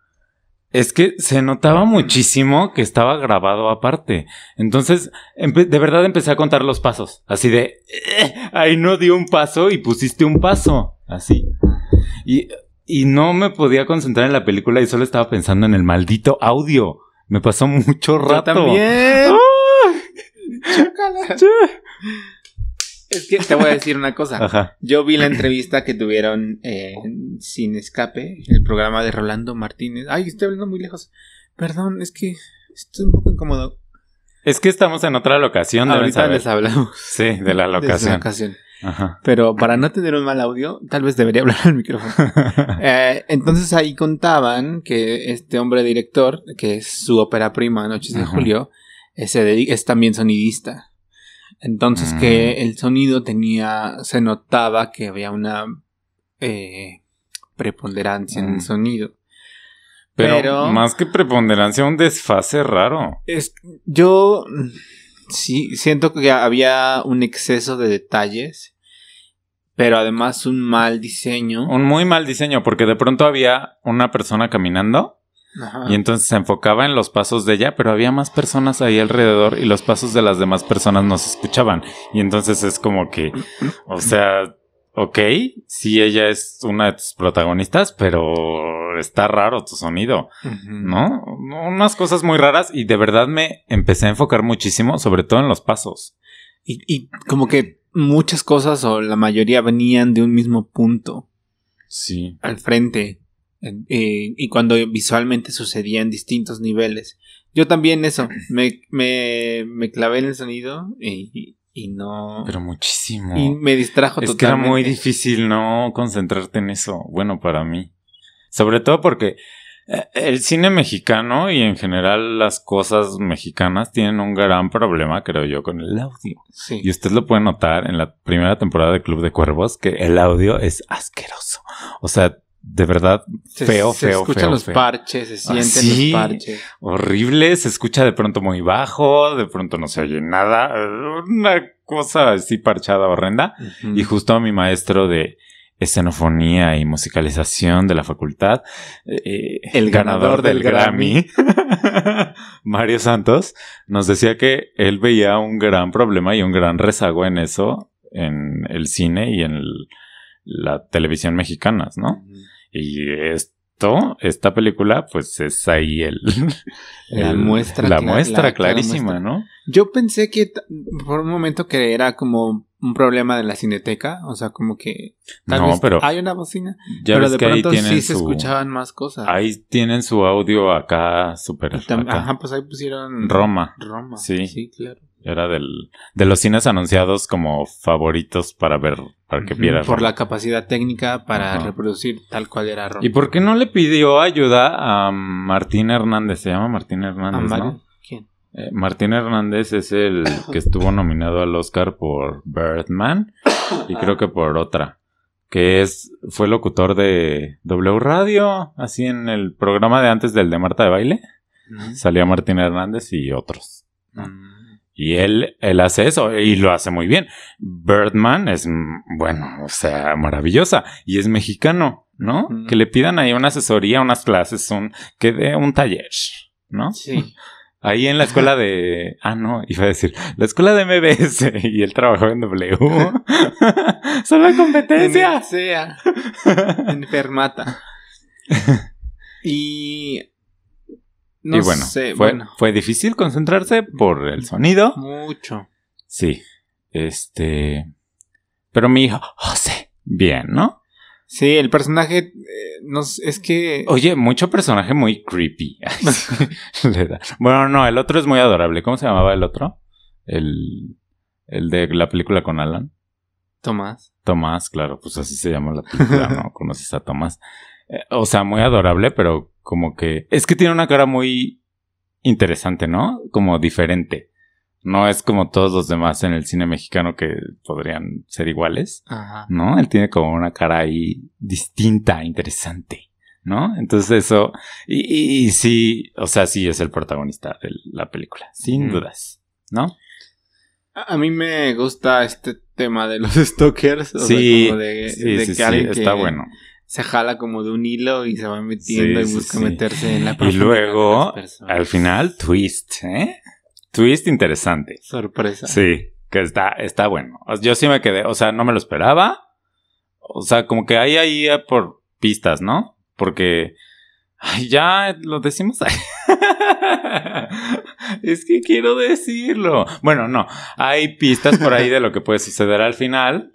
Es que se notaba muchísimo que estaba grabado aparte. Entonces, de verdad empecé a contar los pasos. Así de, "Eh, ahí no dio un paso y pusiste un paso. Así. Y, y no me podía concentrar en la película y solo estaba pensando en el maldito audio. Me pasó mucho rato. Yo también. ¡Ah! Es que te voy a decir una cosa. Ajá. Yo vi la entrevista que tuvieron eh, en Sin Escape, el programa de Rolando Martínez. Ay, estoy hablando muy lejos. Perdón, es que estoy un poco incómodo. Es que estamos en otra locación, Ahorita saber. les hablamos Sí, de la de locación. Ajá. Pero para no tener un mal audio, tal vez debería hablar al micrófono. Eh, entonces ahí contaban que este hombre director, que es su ópera prima, Noches de. Julio, es también sonidista. Entonces Mm. que el sonido tenía, se notaba que había una eh, preponderancia en Mm. el sonido. Pero, Pero- más que preponderancia, un desfase raro. Es, yo mm, sí siento que había un exceso de detalles, pero además un mal diseño. Un muy mal diseño, porque de pronto había una persona caminando Ajá. y entonces se enfocaba en los pasos de ella, pero había más personas ahí alrededor y los pasos de las demás personas no se escuchaban. Y entonces es como que, o sea, ok, sí ella es una de tus protagonistas, pero está raro tu sonido. ¿no? Unas cosas muy raras y de verdad me empecé a enfocar muchísimo, sobre todo en los pasos. Y, y como que muchas cosas o la mayoría venían de un mismo punto Sí. al frente. Eh, y cuando visualmente sucedía en distintos niveles. Yo también eso, me, me, me clavé en el sonido y, y no... Pero muchísimo. y me distrajo Es que era totalmente. muy difícil no concentrarte en eso. Bueno, para mí. Sobre todo porque eh, el cine mexicano y en general las cosas mexicanas tienen un gran problema, creo yo, con el audio. Sí. Y usted lo puede notar en la primera temporada de Club de Cuervos que el audio es asqueroso. O sea, de verdad, Se- feo, se feo, escuchan feo, los feo. parches, se sienten sí. los parches. horrible. Se escucha de pronto muy bajo, de pronto no se oye nada. Una cosa así parchada, horrenda. Y justo a mi maestro de escenofonía y musicalización de la facultad, eh, El ganador del Grammy, Mario Santos, nos decía que él veía un gran problema y un gran rezago en eso, en el cine y en el- la televisión mexicanas, ¿no? Y esto, esta película, pues es ahí el, La el- muestra la muestra la clarísima, muestra. ¿no? Yo pensé que por un momento que era como un problema de la cineteca, o sea, como que tal No, vez pero hay una bocina, ya pero ves de que ahí pronto tienen sí se su, escuchaban más cosas. ahí tienen su audio acá súper. Ajá, pues ahí pusieron Roma. Roma. Sí. Sí, claro. Era del, de los cines anunciados como favoritos para ver, para que Ujú, viera. Por Roma. la capacidad técnica para Ajá. reproducir tal cual era Roma. ¿Y por qué no le pidió ayuda a Martín Hernández? Se llama Martín ¿A Hernández? ¿no? ¿Quién? Eh, Martín Hernández es el que estuvo nominado al Oscar por Birdman y creo que por otra. que es fue locutor de W Radio, así en el programa de antes del de Marta de Baile. Mm. Salía Martín Hernández y otros. Mm. Y él, él hace eso y lo hace muy bien. Birdman es, mm, bueno, o sea, maravillosa. Y es mexicano, ¿no? Que le pidan ahí una asesoría, unas clases, un, que dé un taller, ¿no? Sí. Ahí en la escuela de... Ah, no, iba a decir, la escuela de MBS y él trabajó en W. Son la competencia. En sea. Enfermata. Y. No y bueno, sé, fue, bueno. fue difícil concentrarse por el sonido. Mucho. Sí, este... Pero mi hijo, José, bien, ¿no? Sí, el personaje. eh, no sé, es que. Oye, mucho personaje muy creepy. Le da. Bueno, no, el otro es muy adorable. ¿Cómo se llamaba el otro? El, el de la película con Alan. Tomás. Tomás, claro, pues así se llama la película, ¿no? Conoces a Tomás. Eh, o sea, muy adorable, pero como que... Es que tiene una cara muy interesante, ¿no? Como diferente. No es como todos los demás en el cine mexicano que podrían ser iguales, Ajá. ¿no? Él tiene como una cara ahí distinta, interesante, ¿no? Entonces eso... Y, sí, o sea, sí es el protagonista de la película, sin Mm. dudas, ¿no? A mí me gusta este tema de los stalkers. O sí, sea, como de, sí, de sí, que sí, alguien está que bueno. Se jala como de un hilo y se va metiendo Sí, y busca sí. meterse en la Y luego, de las personas. al final, twist, ¿eh? Twist interesante. Sorpresa. Sí, que está, está bueno. Yo sí me quedé, o sea, no me lo esperaba. O sea, como que hay ahí por pistas, ¿no? Porque, ay, ya lo decimos. es que quiero decirlo. Bueno, no, hay pistas por ahí de lo que puede suceder al final,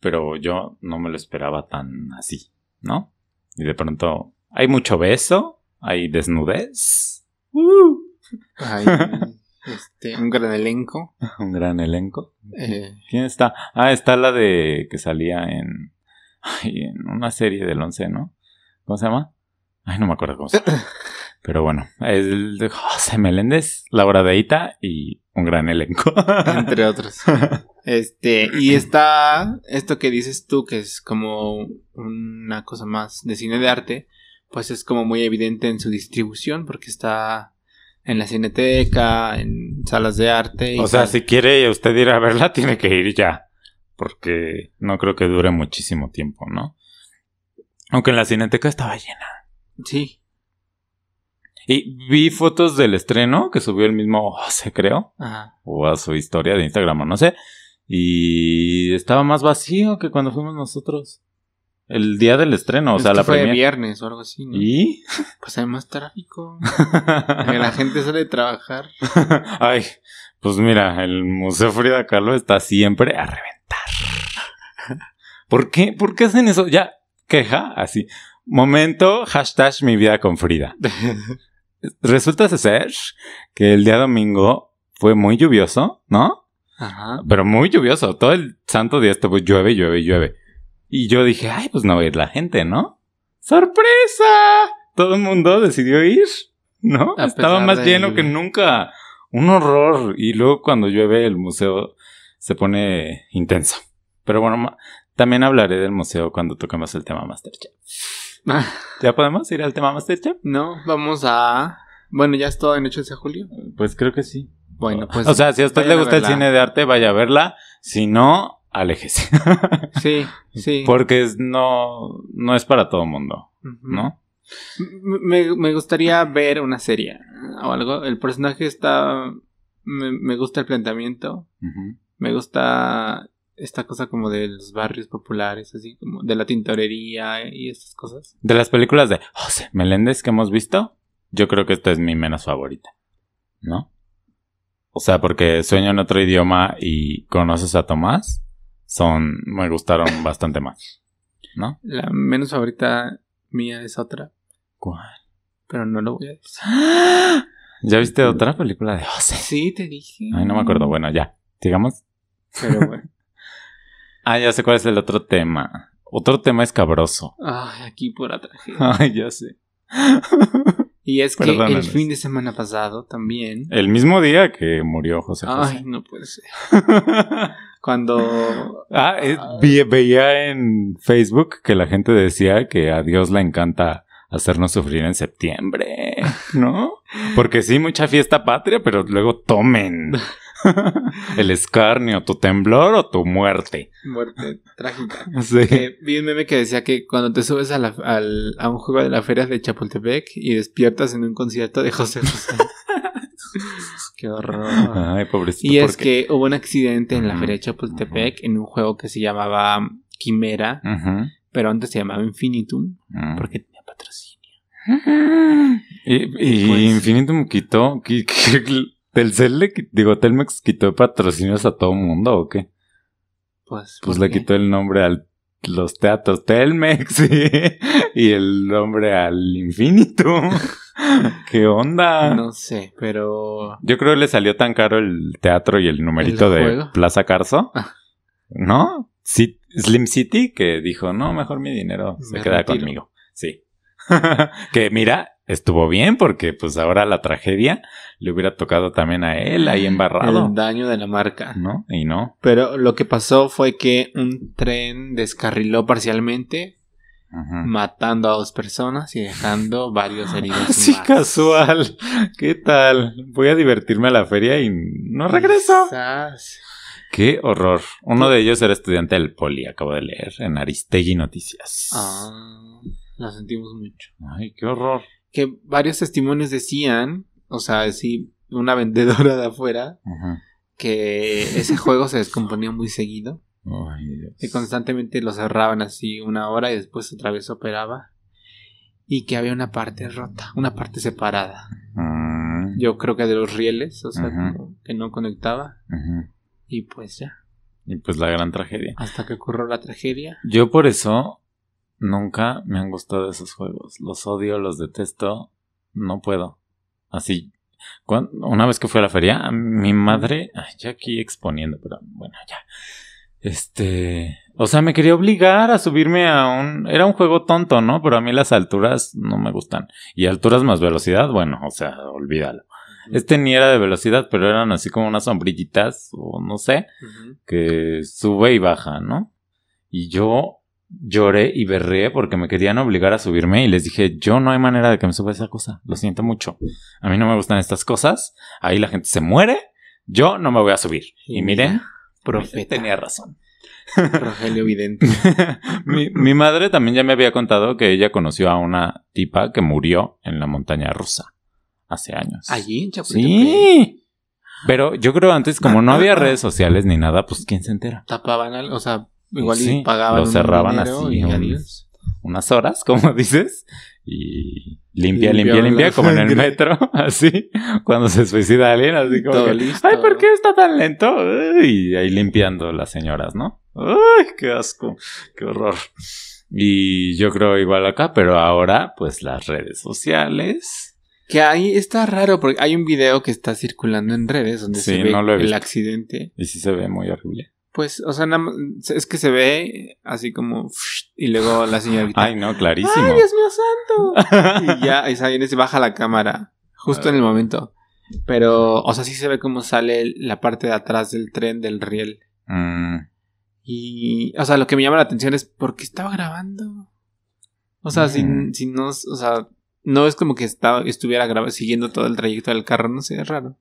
pero yo no me lo esperaba tan así, ¿no? Y de pronto, hay mucho beso, hay desnudez. ¡Uh! Hay este, un gran elenco. Un gran elenco. Eh, ¿Quién está? Ah, está la de que salía en, ay, en una serie del 11, ¿no? ¿Cómo se llama? Ay, no me acuerdo cómo se llama. Pero bueno, es el de José Meléndez, Laura Deita y un gran elenco. entre otros. Este, y está esto que dices tú, que es como una cosa más de cine de arte, pues es como muy evidente en su distribución, porque está en la cineteca, en salas de arte. y o sea, tal. si quiere usted ir a verla, tiene que ir ya. Porque no creo que dure muchísimo tiempo, ¿no? Aunque en la cineteca estaba llena. Sí, Y vi fotos del estreno que subió el mismo José, creo. ajá. o a su historia de Instagram o no sé. Y estaba más vacío que cuando fuimos nosotros. El día del estreno, o Es sea, que la fue premier. viernes o algo así, ¿no? ¿Y? Pues hay más tráfico. La gente sale de trabajar. Ay, pues mira, el Museo Frida Kahlo está siempre a reventar. ¿Por qué? ¿Por qué hacen eso? Ya, queja, así. Momento, hashtag mi vida con Frida. Resulta ser que el día domingo fue muy lluvioso, ¿no? Ajá. Pero muy lluvioso. Todo el santo día estuvo llueve, llueve, llueve. Y yo dije, ay, pues no va a ir la gente, ¿no? ¡Sorpresa! Todo el mundo decidió ir, ¿no? A Estaba más lleno que nunca. Un horror. Y luego cuando llueve el museo se pone intenso. Pero bueno, también hablaré del museo cuando toquemos el tema Masterchef. ¿Ya podemos ir al tema Masterchef? No, vamos a. Bueno, ya es todo en 8 de julio. Pues creo que sí. Bueno, pues. o sea, si a usted le gusta el cine de arte, vaya a verla. Si no, aléjese. Sí, sí. Porque es- no, no es para todo mundo. ¿no? Me, me gustaría ver una serie o algo. El personaje está. Me, me gusta el planteamiento. Me gusta esta cosa como de los barrios populares, así como de la tintorería y estas cosas. De las películas de José Meléndez que hemos visto, yo creo que esta es mi menos favorita, ¿no? O sea, porque Sueño en otro idioma y Conoces a Tomás son, me gustaron bastante más, ¿no? La menos favorita mía es otra, ¿Cuál? pero no lo voy a decir. ¿Ya viste otra película de José? Sí, te dije. Ay, no me acuerdo. Bueno, ya, sigamos. Pero bueno. Ah, ya sé cuál es el otro tema. Otro tema escabroso. Ay, aquí por tragedia. Ay, ya sé. Y es que el fin de semana pasado también. El mismo día que murió José José. Ay, no puede ser. Cuando. Ah, eh, vi- veía en Facebook que la gente decía que a Dios le encanta hacernos sufrir en septiembre, ¿no? Porque sí, mucha fiesta patria, pero luego tomen el escarnio, tu temblor o tu muerte. Muerte trágica. Sí. Eh, vi un meme que decía que cuando te subes a, la- al- a un juego de la feria de Chapultepec y despiertas en un concierto de José José. Qué horror. Ay, pobrecito. Y es porque- que hubo un accidente en la feria de Chapultepec en un juego que se llamaba Quimera, pero antes se llamaba Infinitum ujú. porque tenía patrocinio. Y, y Pues- Infinitum quitó, qui- qui- Telcel le digo, Telmex quitó patrocinios a todo mundo o qué? Pues, Pues ¿por le qué? quitó el nombre a los teatros Telmex y, y el nombre al Infinitum. ¿Qué onda? No sé, pero Yo creo que le salió tan caro el teatro y el numerito ¿El de? Plaza Carso. Ah. ¿No? Sí, Slim City que dijo, no, mejor mi dinero se Me queda retiro. conmigo. Sí. que mira, estuvo bien porque pues ahora la tragedia le hubiera tocado también a él ahí embarrado. el daño de la marca. ¿No? Y no. Pero lo que pasó fue que un tren descarriló parcialmente, matando a dos personas y dejando varios heridos. Así más. casual. ¿Qué tal? Voy a divertirme a la feria y no regreso. Quizás. Qué horror. Uno de ellos era estudiante del Poli, acabo de leer, en Aristegui Noticias. Ah, lo sentimos mucho. Ay, qué horror. Que varios testimonios decían, o sea, sí, una vendedora de afuera, Ujú. que ese juego se descomponía muy seguido. Ay, Dios. Que constantemente lo cerraban así una hora y después otra vez operaba. Y que había una parte rota, una parte separada. Mm, Yo creo que de los rieles, o sea, como que no conectaba. ujú. Y pues ya, Y pues la gran tragedia. hasta que ocurrió la tragedia. Yo por eso nunca me han gustado esos juegos. Los odio, los detesto. No puedo. Así. Una vez que fui a la feria, mi madre, ay, ya aquí exponiendo, pero bueno, ya. Este, o sea, me quería obligar a subirme a un, era un juego tonto, ¿no? Pero a mí las alturas no me gustan. Y alturas más velocidad, bueno, o sea, olvídalo. Este ni era de velocidad, pero eran así como unas sombrillitas, o no sé, que sube y baja, ¿no? Y yo lloré y berré porque me querían obligar a subirme y les dije, yo no hay manera de que me suba esa cosa, lo siento mucho. A mí no me gustan estas cosas, ahí la gente se muere, yo no me voy a subir. Y Y miren, Profeta. tenía razón. Rogelio Vidente. mi, mi madre también ya me había contado que ella conoció a una tipa que murió en la montaña rusa hace años. Allí en Chapultepec. Sí. Pero yo creo antes, como no había redes sociales ni nada, pues ¿quién se entera? Tapaban algo, o sea, igual Sí, y pagaban lo cerraban así, y un- adiós. Unas horas, como dices, y limpia, limpia, limpia, como en el metro, así, cuando se suicida alguien, así como que, listo. ay, ¿por qué está tan lento? Y ahí limpiando las señoras, ¿no? Ay, qué asco, qué horror. Y yo creo igual acá, pero ahora, pues las redes sociales. Que ahí está raro porque hay un video que está circulando en redes donde Sí, se ve no el accidente. Y sí se ve muy horrible. Pues, o sea, es que se ve así como y luego la señorita. Ay, no, clarísimo. ¡Ay, Dios mío santo! y ya, se baja la cámara justo en el momento. Pero, o sea, sí se ve cómo sale la parte de atrás del tren del riel. Mm, Y, o sea, lo que me llama la atención es por qué estaba grabando. O sea, si, Mm. si no, o sea, no es como que estaba, estuviera grabando, siguiendo todo el trayecto del carro, no sé, es raro.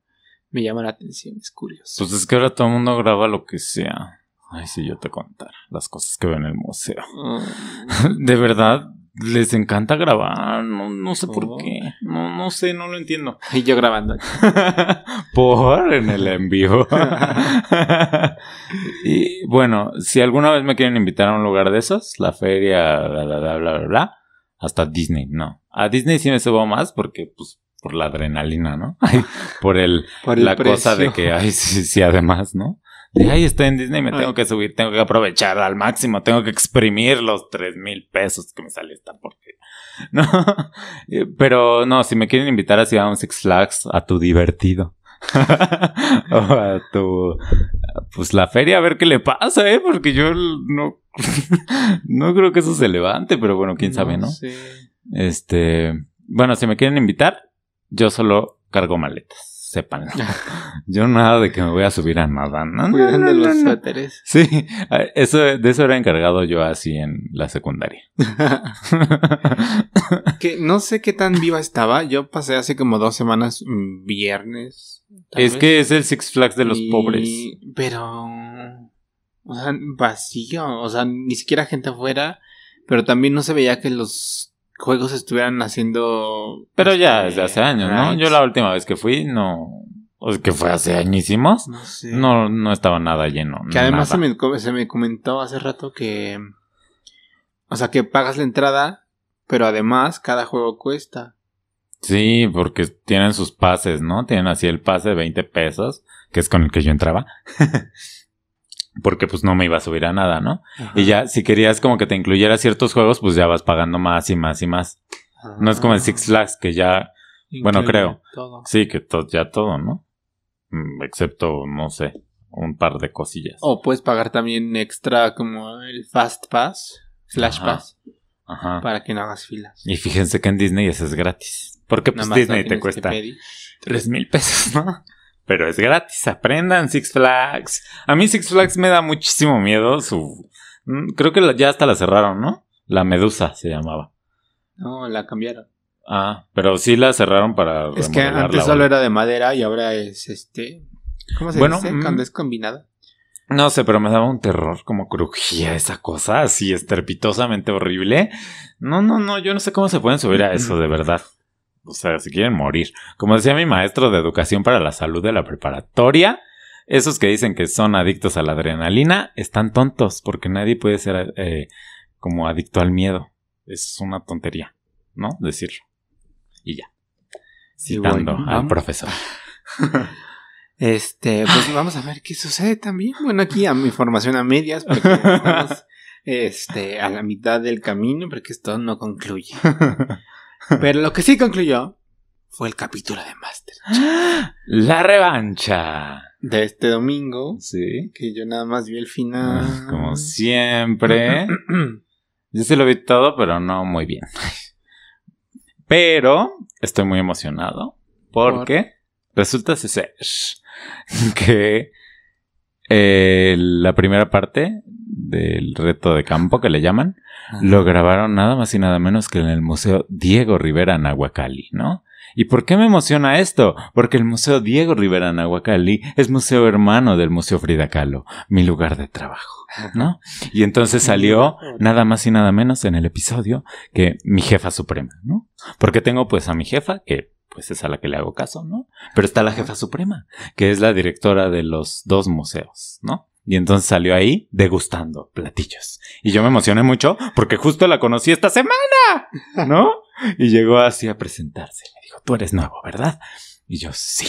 Me llama la atención, es curioso. Pues es que ahora todo el mundo graba lo que sea. Ay, si yo te contara las cosas que veo en el museo. Oh, De verdad, les encanta grabar. No, no sé por Oh. qué. No, no sé, no lo entiendo. y yo grabando. por en el envío. y bueno, si alguna vez me quieren invitar a un lugar de esos, la feria, bla, bla, bla, bla, bla, bla, hasta Disney, no. A Disney sí me subo más porque, pues, por la adrenalina, ¿no? Ay, por el, Por el la cosa de que, ay, sí, sí, además, ¿no? De, ay, estoy en Disney, me Ay. tengo que subir, tengo que aprovechar al máximo, tengo que exprimir los tres mil pesos que me sale esta porque No, Eh, pero no, si me quieren invitar así a un Six Flags, a tu divertido. o a tu, pues la feria, a ver qué le pasa, ¿eh? Porque yo no, no creo que eso se levante, pero bueno, quién sabe, ¿no? sé. Este, bueno, si me quieren invitar, yo solo cargo maletas. sépanlo. Yo nada de que me voy a subir a nada. No, Cuidando no, no, los suéteres. Sí, eso, de eso era encargado yo así en la secundaria. que no sé qué tan viva estaba. Yo pasé hace como dos semanas, mm, viernes. es vez, que es el Six Flags de los y- pobres. Pero. O sea, vacío. O sea, ni siquiera gente afuera. Pero también no se veía que los juegos estuvieran haciendo. Pero ya este, desde hace años, ¿no? Yo la última vez que fui, no. O sea, que fue hace añísimos. No sé. No, no estaba nada lleno. Que además se me, se me comentó hace rato que. O sea, que pagas la entrada, pero además cada juego cuesta. Sí, porque tienen sus pases, ¿no? Tienen así el pase de 20 pesos, que es con el que yo entraba. porque pues no me iba a subir a nada, ¿no? Y ya, si querías como que te incluyera ciertos juegos, pues ya vas pagando más y más y más. No es como el Six Flags, que ya, bueno, creo. Todo. sí, que to- ya todo, ¿no? Mm, Excepto, no sé, un par de cosillas. O puedes pagar también extra como el Fast Pass, Flash Ajá. Pass, Ajá. para que no hagas filas. Y fíjense que en Disney eso es gratis. Porque pues Disney te cuesta tres mil pesos, ¿no? Pero es gratis, aprendan Six Flags. A mí Six Flags me da muchísimo miedo. Su, mm, creo que la- ya hasta la cerraron, ¿no? La Medusa se llamaba. No, la cambiaron. Ah, pero sí la cerraron para Es que antes solo era de madera y ahora es este. ¿Cómo se Bueno, dice? mm. Cuando es combinada. No sé, pero me daba un terror como crujía esa cosa, así estrepitosamente horrible. No, no, no, yo no sé cómo se pueden subir a eso, de verdad. O sea, si quieren morir. Como decía mi maestro de educación para la salud de la preparatoria, esos que dicen que son adictos a la adrenalina están tontos, porque nadie puede ser eh, como adicto al miedo. Es una tontería, ¿no? Decirlo. Y ya. Citando bueno, al profesor. Este, pues vamos a ver qué sucede también. Bueno, aquí a mi formación a medias, porque estamos este, a la mitad del camino, porque esto no concluye. Pero lo que sí concluyó fue el capítulo de Master La revancha. de este domingo, Sí. que yo nada más vi el final. Ah, Como siempre. Yo sí lo vi todo, pero no muy bien. Pero estoy muy emocionado porque resulta ser que eh, la primera parte del reto de campo que le llaman lo grabaron nada más y nada menos que en el Museo Diego Rivera Nahuacali, ¿no? ¿Y por qué me emociona esto? Porque el Museo Diego Rivera Nahuacali es museo hermano del Museo Frida Kahlo, mi lugar de trabajo, ¿no? Y entonces salió nada más y nada menos en el episodio que mi jefa suprema, ¿no? Porque tengo pues a mi jefa, que pues es a la que le hago caso, ¿no? Pero está la jefa suprema, que es la directora de los dos museos, ¿no? Y entonces salió ahí degustando platillos. Y yo me emocioné mucho porque justo la conocí esta semana, ¿no? Y llegó así a presentarse. Me dijo, tú eres nuevo, ¿verdad? Y yo, sí.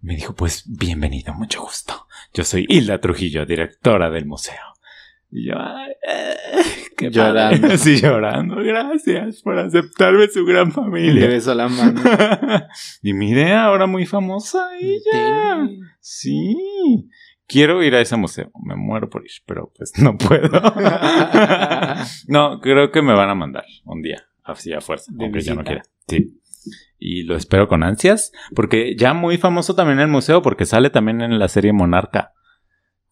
Me dijo, pues bienvenido, mucho gusto. Yo soy Hilda Trujillo, directora del museo. Y yo, ay, eh, qué Llorando. padre. Sí, llorando. Gracias por aceptarme su gran Y le familia. beso la mano. y mire, ahora muy famosa ella. Sí. Quiero ir a ese museo. Me muero por ir, pero pues no puedo. no, creo que me van a mandar un día. Así a fuerza. De aunque yo no visita. quiera. Sí. Y lo espero con ansias. Porque ya muy famoso también el museo. Porque sale también en la serie Monarca.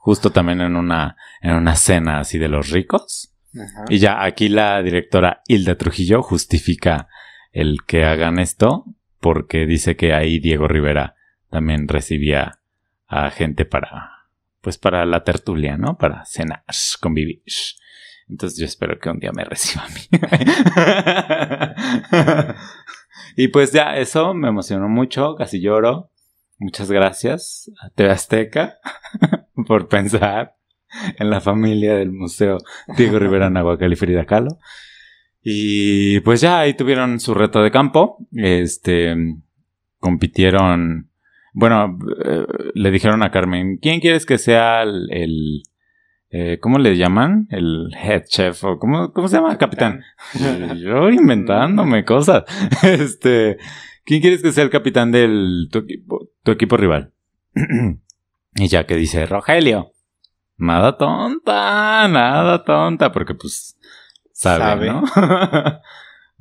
Justo también en una, en una cena así de los ricos. Ajá. Y ya aquí la directora Hilda Trujillo justifica el que hagan esto porque dice que ahí Diego Rivera también recibía a gente para pues para la tertulia, ¿no? Para cenar, convivir. Entonces yo espero que un día me reciba a mí. y pues ya eso me emocionó mucho, casi lloro. Muchas gracias a TV Azteca por pensar en la familia del Museo Diego Rivera Nahuacal y Frida Kahlo. Y pues ya ahí tuvieron su reto de campo. Este compitieron. Bueno, eh, le dijeron a Carmen, ¿quién quieres que sea el, eh, ¿cómo le llaman? El head chef o cómo, cómo se llama? Capitán. Y Yo inventándome cosas. Este, ¿quién quieres que sea el capitán del tu equipo, tu equipo rival? y ya que dice Rogelio. Nada tonta, nada tonta, porque pues sabe, Sabe. ¿no?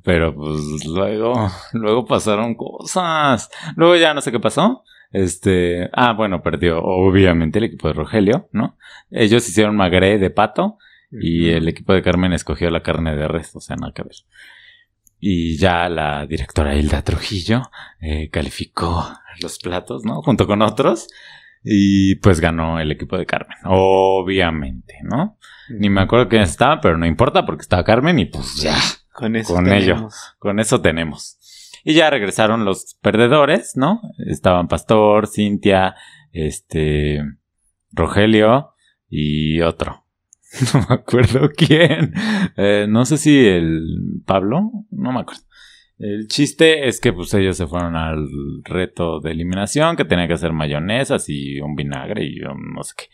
Pero pues luego, luego pasaron cosas. Luego ya no sé qué pasó. Este, ah, bueno, perdió obviamente el equipo de Rogelio, ¿no? Ellos hicieron magre de pato y el equipo de Carmen escogió la carne de res, o sea, nada que ver. Y ya la directora Hilda Trujillo eh, calificó los platos, ¿no? Junto con otros. Y pues ganó el equipo de Carmen, obviamente, ¿no? Ni me acuerdo quién estaba, pero no importa porque estaba Carmen y pues ya. Con eso con ello. Con eso tenemos. Y ya regresaron los perdedores, ¿no? Estaban Pastor, Cintia, este, Rogelio y otro. No me acuerdo quién. Eh, no sé si el Pablo, no me acuerdo. El chiste es que pues ellos se fueron al reto de eliminación, que tenía que hacer mayonesas y un vinagre y yo no sé qué.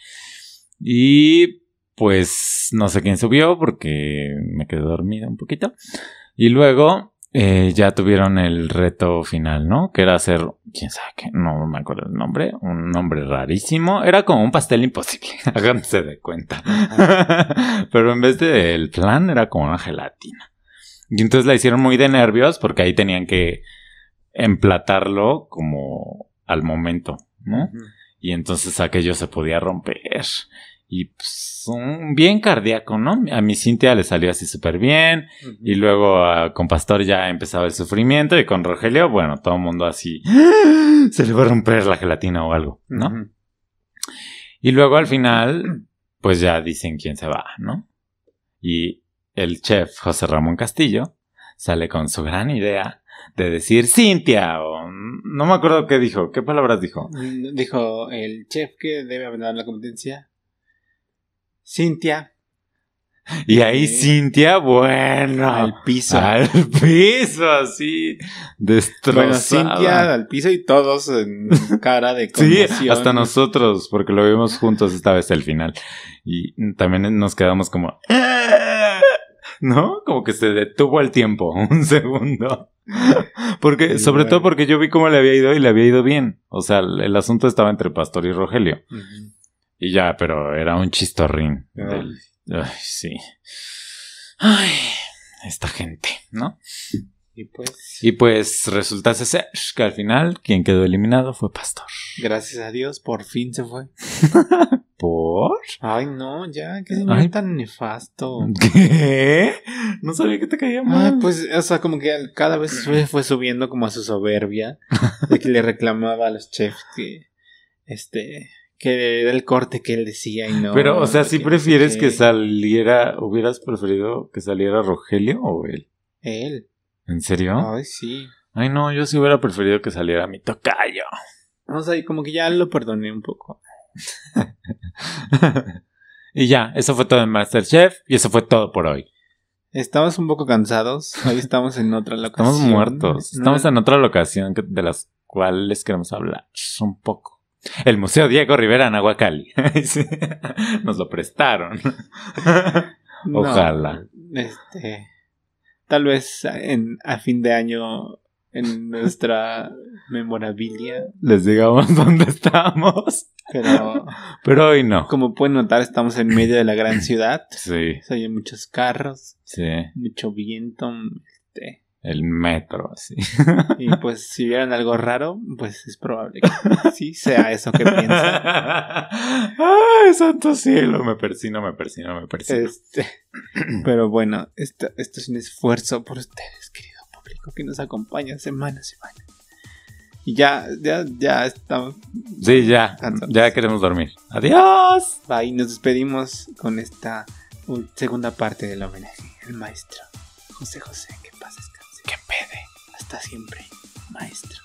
Y pues no sé quién subió porque me quedé dormida un poquito. Y luego eh, ya tuvieron el reto final, ¿no? Que era hacer, quién sabe qué, no me acuerdo el nombre, un nombre rarísimo. Era como un pastel imposible, háganse de cuenta. Pero en vez del plan era como una gelatina. Y entonces la hicieron muy de nervios porque ahí tenían que emplatarlo como al momento, ¿no? Y entonces aquello se podía romper. Y pues, un bien cardíaco, ¿no? A mi Cintia le salió así súper bien. Y luego ah, con Pastor ya empezaba el sufrimiento. Y con Rogelio, bueno, todo el mundo así. Se le va a romper la gelatina o algo, ¿no? Y luego al final, pues ya dicen quién se va, ¿no? Y el chef José Ramón Castillo sale con su gran idea de decir Cintia o no me acuerdo qué dijo, qué palabras dijo. Dijo el chef que debe abandonar la competencia. Cintia. Y ahí Cintia, bueno, al piso. Al piso, así, destrozada. Bueno, Cintia al piso y todos en cara de conmoción. Sí, hasta nosotros, porque lo vimos juntos esta vez al final. Y también nos quedamos como... ¿no? Como que se detuvo el tiempo, un segundo. Porque, sobre todo porque yo vi cómo le había ido y le había ido bien. O sea, el, asunto estaba entre Pastor y Rogelio. Y ya, pero era un chistorrín. Ay, sí. Ay, esta gente, ¿no? Y pues. Y pues resulta ser que al final quien quedó eliminado fue Pastor. Gracias a Dios, por fin se fue. ¿Por? Ay, no, ya, que es tan nefasto. ¿Qué? No sabía que te caía mal. pues, o sea, como que cada vez fue, fue subiendo como a su soberbia. de que le reclamaba a los chefs que. Este que era el corte que él decía y no. Pero, o sea, si prefieres que saliera, hubieras preferido que saliera Rogelio o él? Él. ¿En serio? Ay, sí. Ay, no, yo sí hubiera preferido que saliera mi tocayo. O sea, como que ya lo perdoné un poco. y ya, eso fue todo en Masterchef y eso fue todo por hoy. Estamos un poco cansados. Hoy estamos en otra locación. Estamos muertos. Estamos en otra locación de las cuales queremos hablar un poco. El Museo Diego Rivera en Aguacali. Nos lo prestaron. Ojalá. este tal vez en, a fin de año en nuestra memorabilia. Les digamos dónde estamos. Pero, pero hoy no. Como pueden notar, estamos en medio de la gran ciudad. Sí. hay muchos carros. Sí. Mucho viento. Este. El metro, así. Y pues si vieran algo raro, pues es probable que sí sea eso que piensan. ¡Ay, santo cielo! Me persino, me persino, me persino. Este, pero bueno, esto, esto es un esfuerzo por ustedes, querido que nos acompaña semana a semana. Y ya, ya, ya estamos. Sí, ya. Ya queremos dormir. Adiós. Bye. Nos despedimos con esta segunda parte del homenaje al maestro José José. Que pases que pede. Hasta siempre, maestro.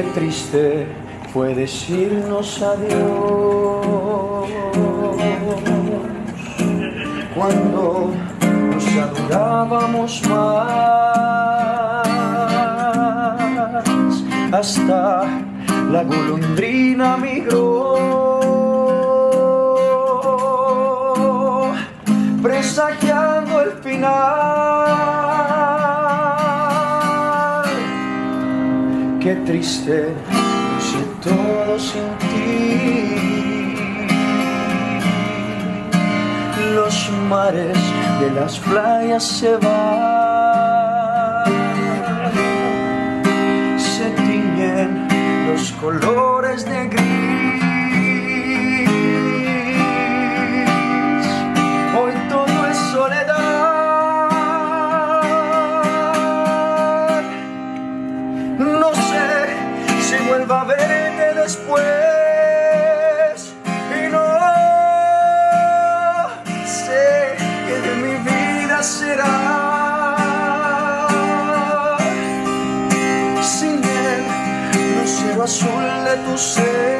Qué triste fue decirnos adiós cuando nos adorábamos más hasta la golondrina migró. triste, hice todo sin ti. Los mares de las playas se van, se tiñen los colores de gris. De